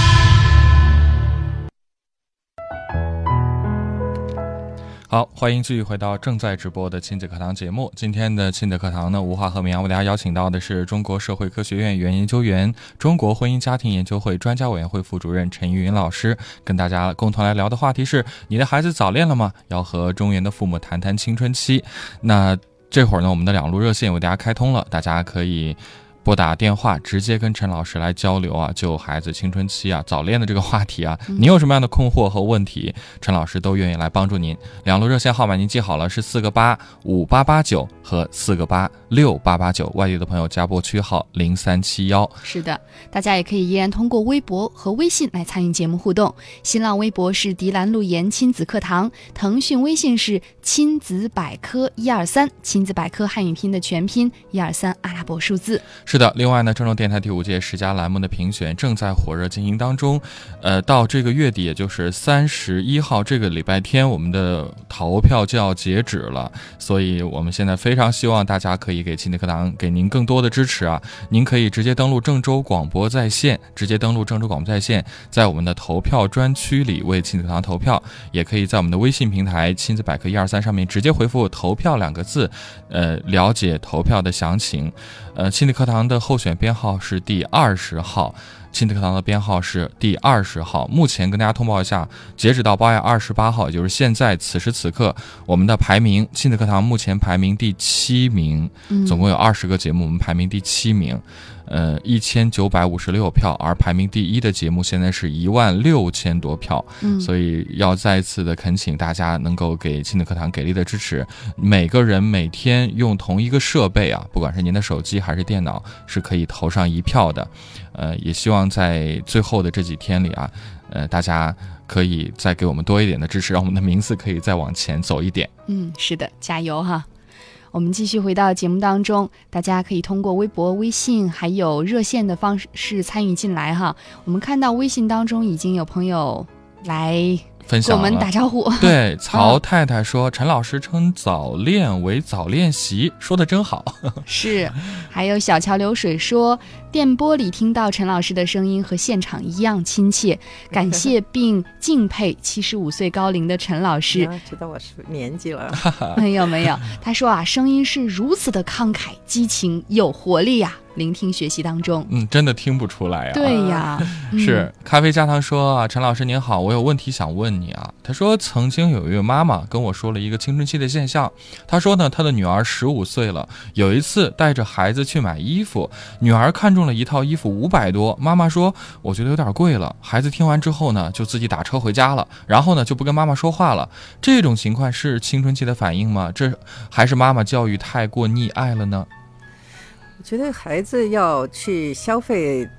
好，欢迎继续回到正在直播的亲子课堂节目。今天的亲子课堂呢，吴华和明阳为大家邀请到的是中国社会科学院原研究员、中国婚姻家庭研究会专家委员会副主任陈玉云老师，跟大家共同来聊的话题是：你的孩子早恋了吗？要和中原的父母谈谈青春期。那这会儿呢，我们的两路热线为大家开通了，大家可以。拨打电话，直接跟陈老师来交流啊，就孩子青春期啊、早恋的这个话题啊，您有什么样的困惑和问题，陈老师都愿意来帮助您。两路热线号码您记好了，是四个八五八八九和四个八六八八九。外地的朋友加拨区号零三七幺。是的，大家也可以依然通过微博和微信来参与节目互动。新浪微博是迪兰路言亲子课堂，腾讯微信是亲子百科一二三，亲子百科汉语拼的全拼一二三阿拉伯数字。是的，另外呢，郑州电台第五届十佳栏目的评选正在火热进行当中。呃，到这个月底，也就是三十一号这个礼拜天，我们的投票就要截止了。所以，我们现在非常希望大家可以给亲子课堂给您更多的支持啊！您可以直接登录郑州广播在线，直接登录郑州广播在线，在我们的投票专区里为亲子课堂投票，也可以在我们的微信平台“亲子百科一二三”上面直接回复“投票”两个字，呃，了解投票的详情。呃，亲子课堂的候选编号是第二十号，亲子课堂的编号是第二十号。目前跟大家通报一下，截止到八月二十八号，也就是现在此时此刻，我们的排名，亲子课堂目前排名第七名，嗯总共有二十个节目，我们排名第七名，呃，一千九百五十六票，而排名第一的节目现在是一万六千多票，嗯，所以要再一次的恳请大家能够给亲子课堂给力的支持。每个人每天用同一个设备啊，不管是您的手机还是电脑，是可以投上一票的。呃，也希望在最后的这几天里啊，呃，大家可以再给我们多一点的支持，让我们的名次可以再往前走一点。嗯，是的，加油哈！我们继续回到节目当中，大家可以通过微博、微信还有热线的方式参与进来哈。我们看到微信当中已经有朋友来分享我们打招呼。对，曹太太说：“陈老师称早恋为早练习，说的真好。是，还有小桥流水说，电波里听到陈老师的声音和现场一样亲切，感谢并敬佩七十五岁高龄的陈老师。啊知道我是年纪了，没有没有，他说啊，声音是如此的慷慨、激情、有活力呀、聆听学习当中”。嗯，真的听不出来啊。对呀，嗯是咖啡加糖说啊，陈老师您好，我有问题想问你啊。他说曾经有一位妈妈跟我说了一个青春期的现象，她说呢，她的女儿十五岁了，有一次带着孩子去买衣服，女儿看中了一套衣服五百多，妈妈说我觉得有点贵了。孩子听完之后呢，就自己打车回家了，然后呢就不跟妈妈说话了。这种情况是青春期的反应吗？这还是妈妈教育太过溺爱了呢？我觉得孩子要去消费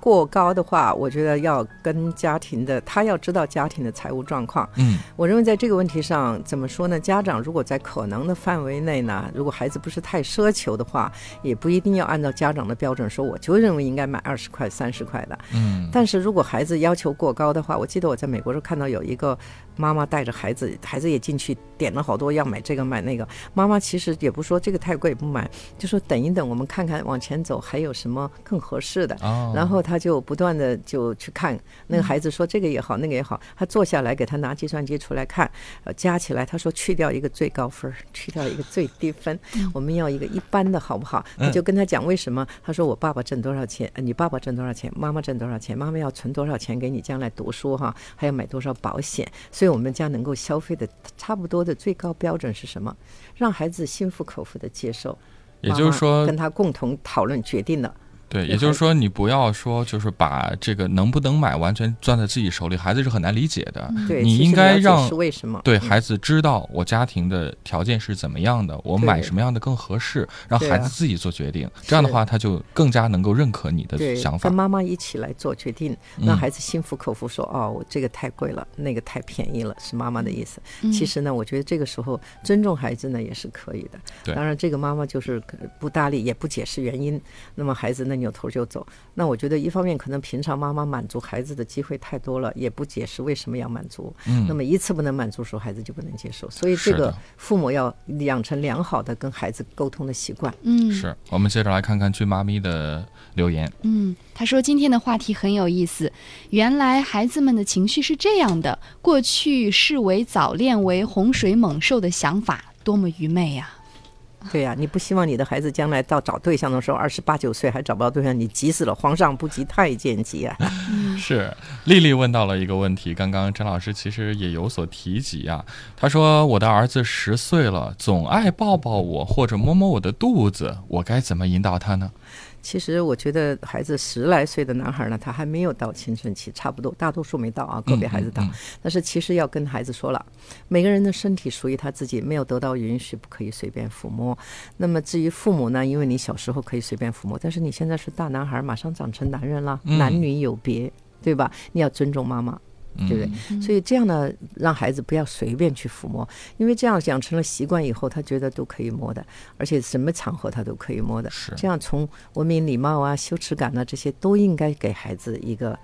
过高的话，我觉得要跟家庭的，他要知道家庭的财务状况。嗯我认为在这个问题上，怎么说呢？家长如果在可能的范围内呢，如果孩子不是太奢求的话，也不一定要按照家长的标准说，我就认为应该买二十块、三十块的。嗯但是如果孩子要求过高的话，我记得我在美国时候看到有一个妈妈带着孩子，孩子也进去点了好多要买这个买那个，妈妈其实也不说这个太贵不买，就说等一等，我们看看往前走还有什么更合适的。哦，然后他就不断的就去看那个孩子说这个也好，那个也好，他坐下来给他拿计算机出来看，呃，加起来他说去掉一个最高分，去掉一个最低分，我们要一个一般的好不好？嗯你就跟他讲为什么？他说我爸爸挣多少钱，呃你爸爸挣多少钱，妈妈挣多少钱，妈妈要存多少钱给你将来读书哈，还要买多少保险，所以我们家能够消费的差不多的最高标准是什么？让孩子心服口服的接受。也就是说跟他共同讨论决定的。对，也就是说，你不要说就是把这个能不能买完全攥在自己手里，孩子是很难理解的。对，你应该让是为什么？对孩子知道我家庭的条件是怎么样的，我买什么样的更合适，让孩子自己做决定。这样的话，他就更加能够认可你的，想法跟。妈妈一起来做决定，嗯让孩子心服口服说，哦，我这个太贵了，那个太便宜了，是妈妈的意思。嗯其实呢，我觉得这个时候尊重孩子呢也是可以的。对当然这个妈妈就是不搭理，也不解释原因，那么孩子呢扭头就走。那我觉得一方面可能平常妈妈满足孩子的机会太多了，也不解释为什么要满足。嗯那么一次不能满足的时候，孩子就不能接受。所以这个父母要养成良好的跟孩子沟通的习惯。嗯是我们接着来看看俊妈咪的留言。嗯，他说今天的话题很有意思。原来孩子们的情绪是这样的，过去视为早恋为洪水猛兽的想法，多么愚昧呀、对呀、你不希望你的孩子将来到找对象的时候，二十八九岁还找不到对象，你急死了。皇上不急太监急啊！是丽丽问到了一个问题，刚刚张老师其实也有所提及啊。他说：“我的儿子十岁了，总爱抱抱我或者摸摸我的肚子，我该怎么引导他呢其实我觉得孩子十来岁的男孩呢，他还没有到青春期，差不多，大多数没到啊，个别孩子到。嗯嗯但是其实要跟孩子说了，每个人的身体属于他自己，没有得到允许不可以随便抚摸。那么至于父母呢，因为你小时候可以随便抚摸，但是你现在是大男孩，马上长成男人了，嗯男女有别，对吧？你要尊重妈妈。？”嗯对不对？所以这样呢，让孩子不要随便去抚摸，因为这样养成了习惯以后，他觉得都可以摸的，而且什么场合他都可以摸的。是这样从文明礼貌啊、羞耻感啊这些都应该给孩子一个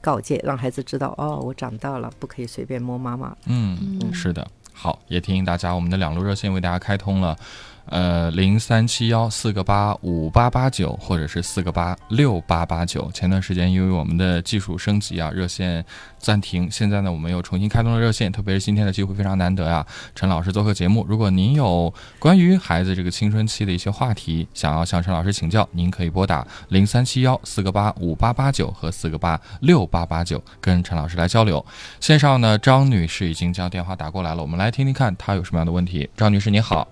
告诫，让孩子知道哦，我长大了，不可以随便摸妈妈。嗯，是的。好，也提醒大家，我们的两路热线为大家开通了，呃，零三七幺四个八五八八九，或者是四个八六八八九。前段时间因为我们的技术升级啊，热线暂停，现在呢，我们又重新开通了热线，特别是今天的机会非常难得啊，陈老师做客节目。如果您有关于孩子这个青春期的一些话题，想要向陈老师请教，您可以拨打零三七幺四个八五八八九和四个八六八八九，跟陈老师来交流。线上呢，张女士已经将电话打过来了，我们来听听看她有什么样的问题。张女士你好，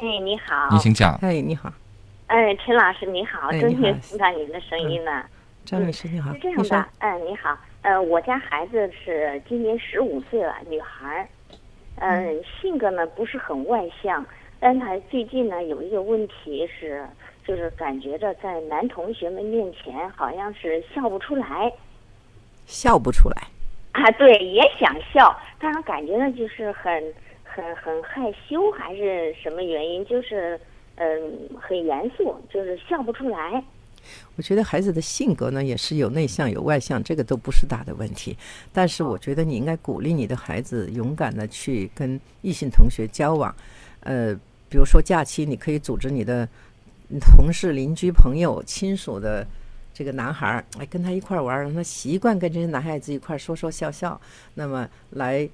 哎，你好，你请讲。哎，你好，哎，陈老师你好，真是哎你好。听到您的声音了。张女士你好，是这样的，嗯，你好，呃，我家孩子是今年十五岁了，女孩儿，嗯，性格呢不是很外向，但她最近呢有一个问题是，就是感觉着在男同学们面前好像是笑不出来。笑不出来。啊，对，也想笑，但是感觉呢就是很很很害羞，还是什么原因，就是嗯很严肃，就是笑不出来。我觉得孩子的性格呢，也是有内向有外向，这个都不是大的问题。但是我觉得你应该鼓励你的孩子勇敢的去跟异性同学交往。呃，比如说假期，你可以组织你的同事、邻居、朋友、亲属的这个男孩儿，来跟他一块儿玩儿，让他习惯跟这些男孩子一块儿说说笑笑，那么来。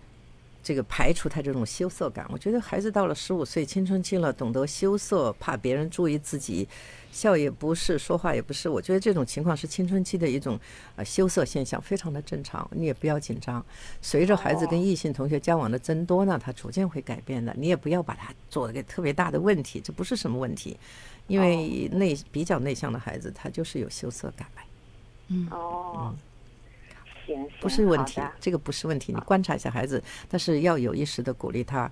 这个排除他这种羞涩感，我觉得孩子到了十五岁青春期了，懂得羞涩，怕别人注意自己，笑也不是，说话也不是。我觉得这种情况是青春期的一种呃羞涩现象，非常的正常。你也不要紧张。随着孩子跟异性同学交往的增多呢，他逐渐会改变的。你也不要把他做一个特别大的问题，这不是什么问题，因为内比较内向的孩子，他就是有羞涩感。嗯哦。不是问题，这个不是问题。你观察一下孩子，但是要有意识的鼓励他，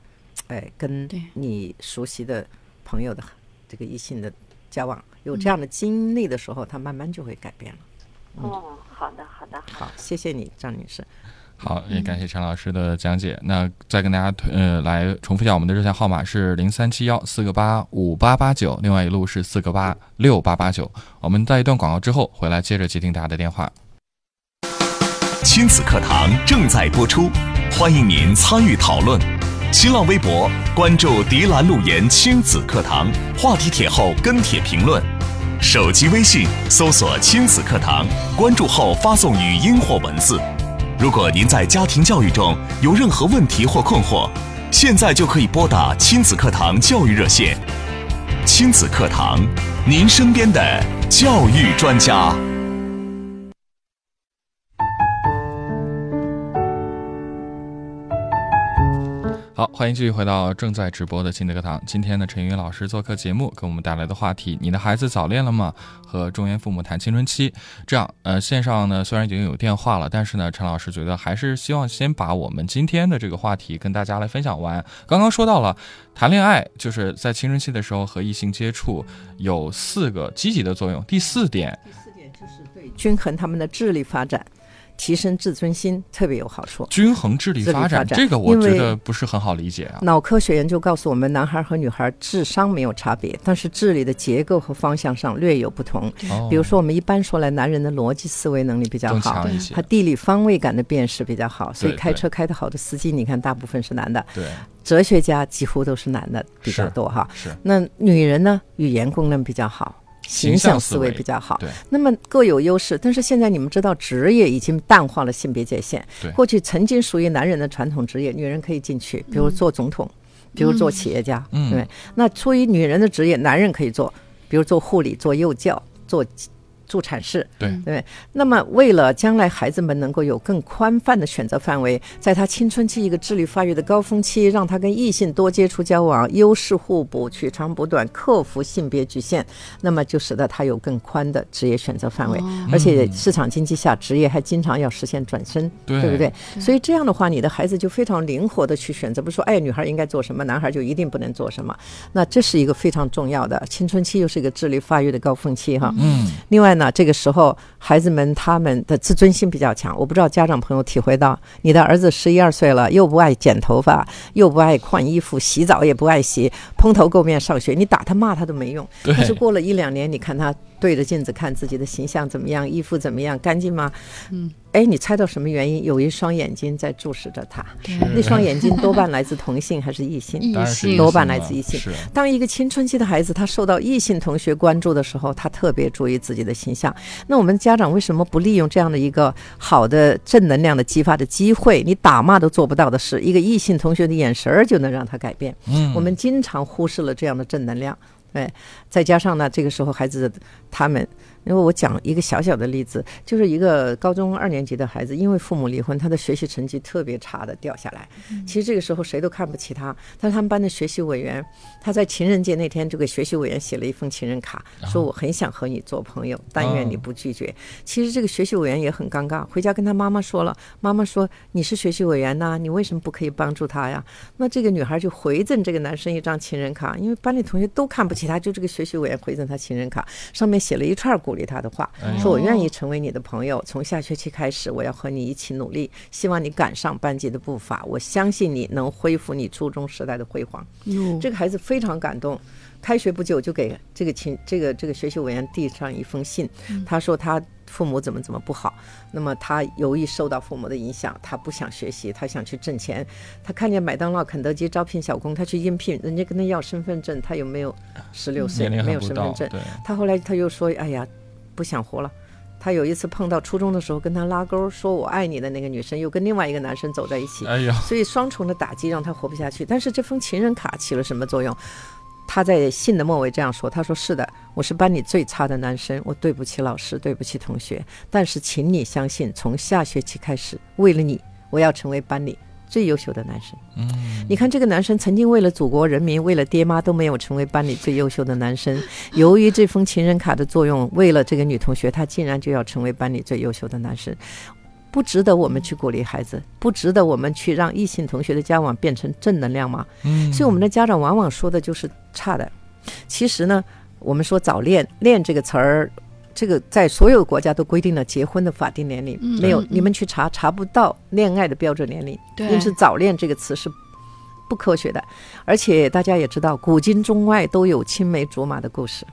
哎，跟你熟悉的朋友的这个异性的交往，有这样的经历的时候，他慢慢就会改变了。哦，好的，好的，好，谢谢你，张女士。好，也感谢陈老师的讲解。那再跟大家呃来重复一下，我们的热线号码是零三七幺四个八五八八九，另外一路是四个八六八八九。我们在一段广告之后回来接着接听大家的电话。亲子课堂正在播出，欢迎您参与讨论。新浪微博关注“迪兰路言亲子课堂”，话题帖后跟帖评论。手机微信搜索“亲子课堂”，关注后发送语音或文字。如果您在家庭教育中有任何问题或困惑，现在就可以拨打亲子课堂教育热线。亲子课堂，您身边的教育专家。好，欢迎继续回到正在直播的亲子课堂。今天呢，陈云老师做客节目，给我们带来的话题：你的孩子早恋了吗？和中原父母谈青春期。这样，呃，线上呢虽然已经有电话了，但是呢，陈老师觉得还是希望先把我们今天的这个话题跟大家来分享完。刚刚说到了谈恋爱，就是在青春期的时候和异性接触有四个积极的作用。第四点，第四点就是对均衡他们的智力发展。提升自尊心特别有好处，均衡智力发展，这个我觉得不是很好理解啊。脑科学研究告诉我们，男孩和女孩智商没有差别，但是智力的结构和方向上略有不同。比如说，我们一般说来，男人的逻辑思维能力比较好，他地理方位感的辨识比较好，所以开车开得好的司机，你看大部分是男的。对，哲学家几乎都是男的比较多哈。是，那女人呢？语言功能比较好。形象思维比较好，对，那么各有优势。但是现在你们知道，职业已经淡化了性别界限。对，过去曾经属于男人的传统职业，女人可以进去，比如做总统，比如做企业家，对。那出于女人的职业，男人可以做，比如做护理、做幼教、做。助产士，对对。那么，为了将来孩子们能够有更宽泛的选择范围，在他青春期一个智力发育的高峰期，让他跟异性多接触交往，优势互补，取长补短，克服性别局限，那么就使得他有更宽的职业选择范围。而且，市场经济下，职业还经常要实现转身，对不对？所以这样的话，你的孩子就非常灵活的去选择，不是说，哎，女孩应该做什么，男孩就一定不能做什么。那这是一个非常重要的青春期，又是一个智力发育的高峰期，哈。嗯。另外呢。那这个时候，孩子们他们的自尊心比较强。我不知道家长朋友体会到，你的儿子十一二岁了，又不爱剪头发，又不爱换衣服，洗澡也不爱洗，蓬头垢面上学，你打他骂他都没用。但是过了一两年，你看他对着镜子看自己的形象怎么样，衣服怎么样，干净吗？嗯。哎，你猜到什么原因？有一双眼睛在注视着他，那双眼睛多半来自同性还是异性？异性多半来自异性。当一个青春期的孩子他受到异性同学关注的时候，他特别注意自己的形象。那我们家长为什么不利用这样的一个好的正能量的激发的机会？你打骂都做不到的事，一个异性同学的眼神儿就能让他改变。嗯，我们经常忽视了这样的正能量。对，再加上呢，这个时候孩子他们。因为我讲一个小小的例子，就是一个高中二年级的孩子，因为父母离婚，他的学习成绩特别差的掉下来。其实这个时候谁都看不起他，但是他们班的学习委员，他在情人节那天就给学习委员写了一封情人卡，说我很想和你做朋友，但愿你不拒绝。其实这个学习委员也很尴尬，回家跟他妈妈说了，妈妈说你是学习委员呐，你为什么不可以帮助他呀？那这个女孩就回赠这个男生一张情人卡，因为班里同学都看不起他，就这个学习委员回赠他情人卡，上面写了一串古。鼓励他的话，哎说我愿意成为你的朋友，从下学期开始，我要和你一起努力，希望你赶上班级的步伐，我相信你能恢复你初中时代的辉煌。哟，这个孩子非常感动。开学不久就给这个亲这个这个学习委员递上一封信，他说他父母怎么怎么不好，那么他由于受到父母的影响，他不想学习，他想去挣钱。他看见麦当劳、肯德基招聘小工，他去应聘，人家跟他要身份证，他有没有十六岁，没有身份证。他后来他又说：“哎呀，不想活了。”他有一次碰到初中的时候跟他拉钩说我爱你的那个女生，又跟另外一个男生走在一起，哎呀，所以双重的打击让他活不下去。但是这封情人卡起了什么作用？他在信的末尾这样说：“他说是的，我是班里最差的男生，我对不起老师，对不起同学。但是请你相信，从下学期开始，为了你，我要成为班里最优秀的男生。”嗯，你看，这个男生曾经为了祖国人民，为了爹妈都没有成为班里最优秀的男生。由于这封情人卡的作用，为了这个女同学，他竟然就要成为班里最优秀的男生。不值得我们去鼓励孩子，不值得我们去让异性同学的交往变成正能量吗？嗯，所以我们的家长往往说的就是差的。其实呢，我们说早恋，恋这个词儿，这个在所有国家都规定了结婚的法定年龄，嗯没有你们去查查不到恋爱的标准年龄。对因此早恋这个词是不科学的。而且大家也知道，古今中外都有青梅竹马的故事。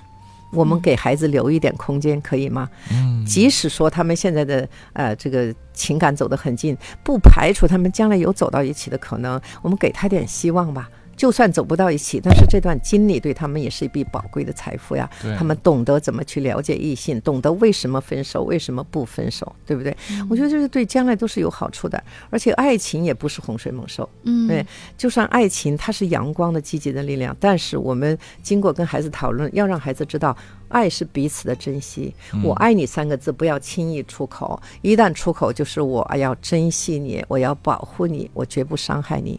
我们给孩子留一点空间，可以吗？嗯，即使说他们现在的呃这个情感走得很近，不排除他们将来有走到一起的可能。我们给他点希望吧。就算走不到一起，但是这段经历对他们也是一笔宝贵的财富呀。他们懂得怎么去了解异性，懂得为什么分手，为什么不分手，对不对？我觉得这是对将来都是有好处的。而且爱情也不是洪水猛兽，嗯，对，就算爱情它是阳光的、积极的力量，但是我们经过跟孩子讨论，要让孩子知道，爱是彼此的珍惜。我爱你三个字不要轻易出口，一旦出口就是我要珍惜你，我要保护你，我绝不伤害你，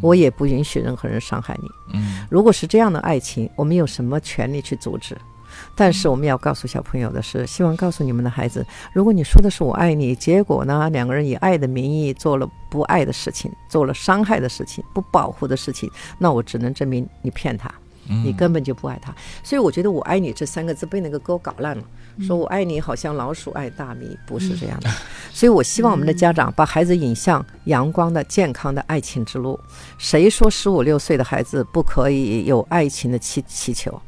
我也不允许任何人伤害你。嗯，如果是这样的爱情，我们有什么权利去阻止？但是我们要告诉小朋友的是，希望告诉你们的孩子，如果你说的是我爱你，结果呢，两个人以爱的名义做了不爱的事情，做了伤害的事情，不保护的事情，那我只能证明你骗他，嗯你根本就不爱他。所以我觉得“我爱你”这三个字被那个歌搞烂了，说我爱你好像老鼠爱大米，不是这样的。所以我希望我们的家长把孩子引向阳光的、健康的爱情之路。谁说十五六岁的孩子不可以有爱情的祈祈求？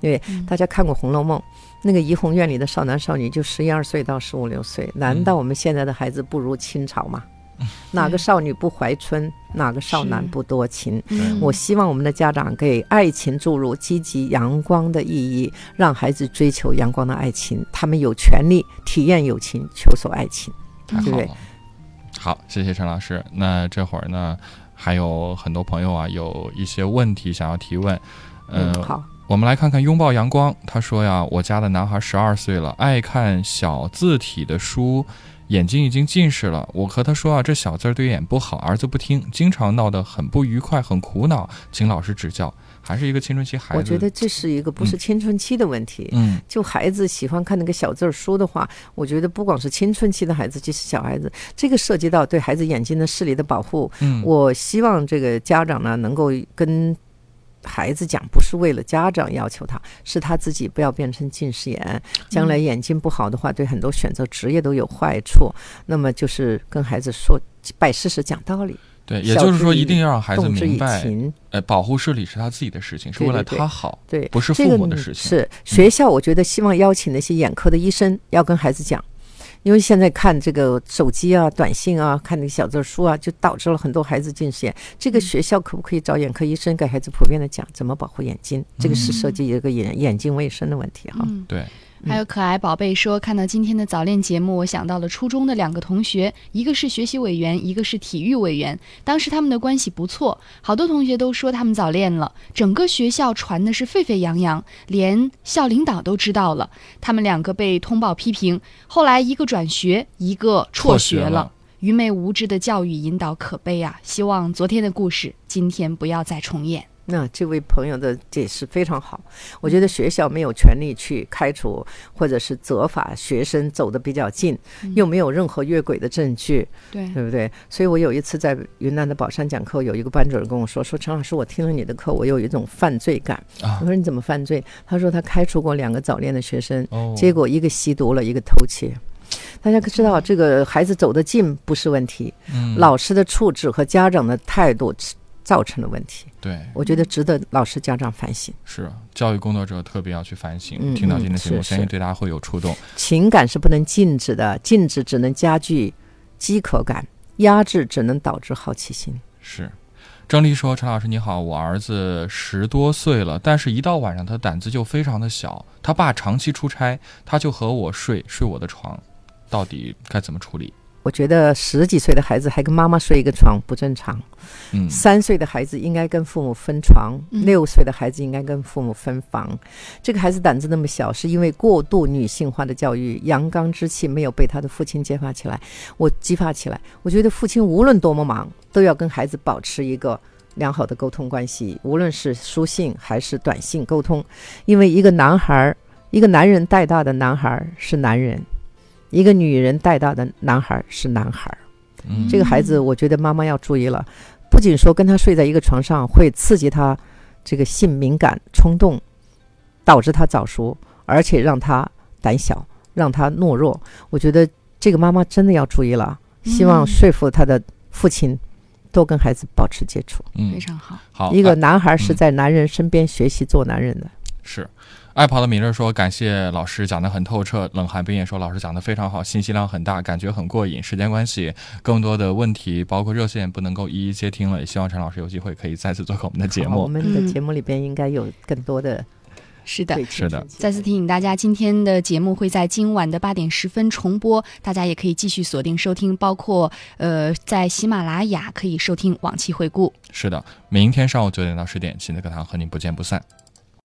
因为大家看过《红楼梦》，那个怡红院里的少男少女就十一二岁到十五六岁，难道我们现在的孩子不如清朝吗？哪个少女不怀春？哪个少男不多情？嗯我希望我们的家长给爱情注入积极阳光的意义，让孩子追求阳光的爱情，他们有权利体验友情，求索爱情。对不对太好谢谢陈老师。那这会儿呢，还有很多朋友啊，有一些问题想要提问。呃，嗯，好，我们来看看拥抱阳光。他说呀，我家的男孩十二岁了，爱看小字体的书，眼睛已经近视了。我和他说啊，这小字儿对眼不好，儿子不听，经常闹得很不愉快，很苦恼，请老师指教。还是一个青春期孩子，我觉得这是一个不是青春期的问题。嗯就孩子喜欢看那个小字儿书的话，我觉得不光是青春期的孩子，即使小孩子，这个涉及到对孩子眼睛的视力的保护。嗯，我希望这个家长呢，能够跟孩子讲，不是为了家长要求他，是他自己不要变成近视眼。将来眼睛不好的话，对很多选择职业都有坏处。那么就是跟孩子说，摆事实讲道理，对，也就是说，一定要让孩子明白，情。呃，保护视力是他自己的事情，是为了他好，对，不是父母的事情。是学校，我觉得希望邀请那些眼科的医生要跟孩子讲，因为现在看这个手机啊、短信啊、看那个小字书啊，就导致了很多孩子近视眼。这个学校可不可以找眼科医生给孩子普遍的讲怎么保护眼睛？这个是涉及一个眼眼睛卫生的问题哈。嗯，对，还有可爱宝贝说，看到今天的早恋节目，我想到了初中的两个同学，一个是学习委员，一个是体育委员。当时他们的关系不错，好多同学都说他们早恋了，整个学校传的是沸沸扬扬，连校领导都知道了。他们两个被通报批评，后来一个转学，一个辍学了。愚昧无知的教育引导可悲啊！希望昨天的故事今天不要再重演。那这位朋友的解释非常好，我觉得学校没有权利去开除或者是责罚学生走得比较近，又没有任何越轨的证据，对，对不对？所以我有一次在云南的宝山讲课，有一个班主任跟我说：“说陈老师，我听了你的课，我有一种犯罪感。”啊。我说：“你怎么犯罪？”他说：“他开除过两个早恋的学生，哦，结果一个吸毒了，一个偷窃。”大家可知道，这个孩子走得近不是问题，嗯。老师的处置和家长的态度造成的问题。对我觉得值得老师家长反省。是教育工作者特别要去反省。嗯听到今天节目，相信对大家会有触动。情感是不能禁止的，禁止只能加剧饥渴感，压制只能导致好奇心。是，郑丽说：“陈老师你好，我儿子十多岁了，但是一到晚上他胆子就非常的小。他爸长期出差，他就和我睡，睡我的床，到底该怎么处理？我觉得十几岁的孩子还跟妈妈睡一个床不正常。嗯，三岁的孩子应该跟父母分床，嗯六岁的孩子应该跟父母分房。这个孩子胆子那么小，是因为过度女性化的教育，阳刚之气没有被他的父亲激发起来。我激发起来，我觉得父亲无论多么忙，都要跟孩子保持一个良好的沟通关系，无论是书信还是短信沟通。因为一个男孩儿，一个男人带大的男孩儿是男人，一个女人带大的男孩儿是男孩这个孩子，我觉得妈妈要注意了，不仅说跟他睡在一个床上会刺激他这个性敏感冲动，导致他早熟，而且让他胆小，让他懦弱。我觉得这个妈妈真的要注意了，希望嗯说服他的父亲多跟孩子保持接触。嗯非，常好。好，一个男孩是嗯在男人身边学习做男人的。是。爱跑的米勒说：“感谢老师讲得很透彻。”冷寒冰也说：“老师讲得非常好，信息量很大，感觉很过瘾。时间关系，更多的问题包括热线不能够一一接听了，也希望陈老师有机会可以再次做客我们的节目。我们的嗯节目里边应该有更多的是的，是的再次提醒大家，今天的节目会在今晚的八点十分重播，大家也可以继续锁定收听，包括呃在喜马拉雅可以收听往期回顾。是的，明天上午九点到十点，新的课堂和您不见不散。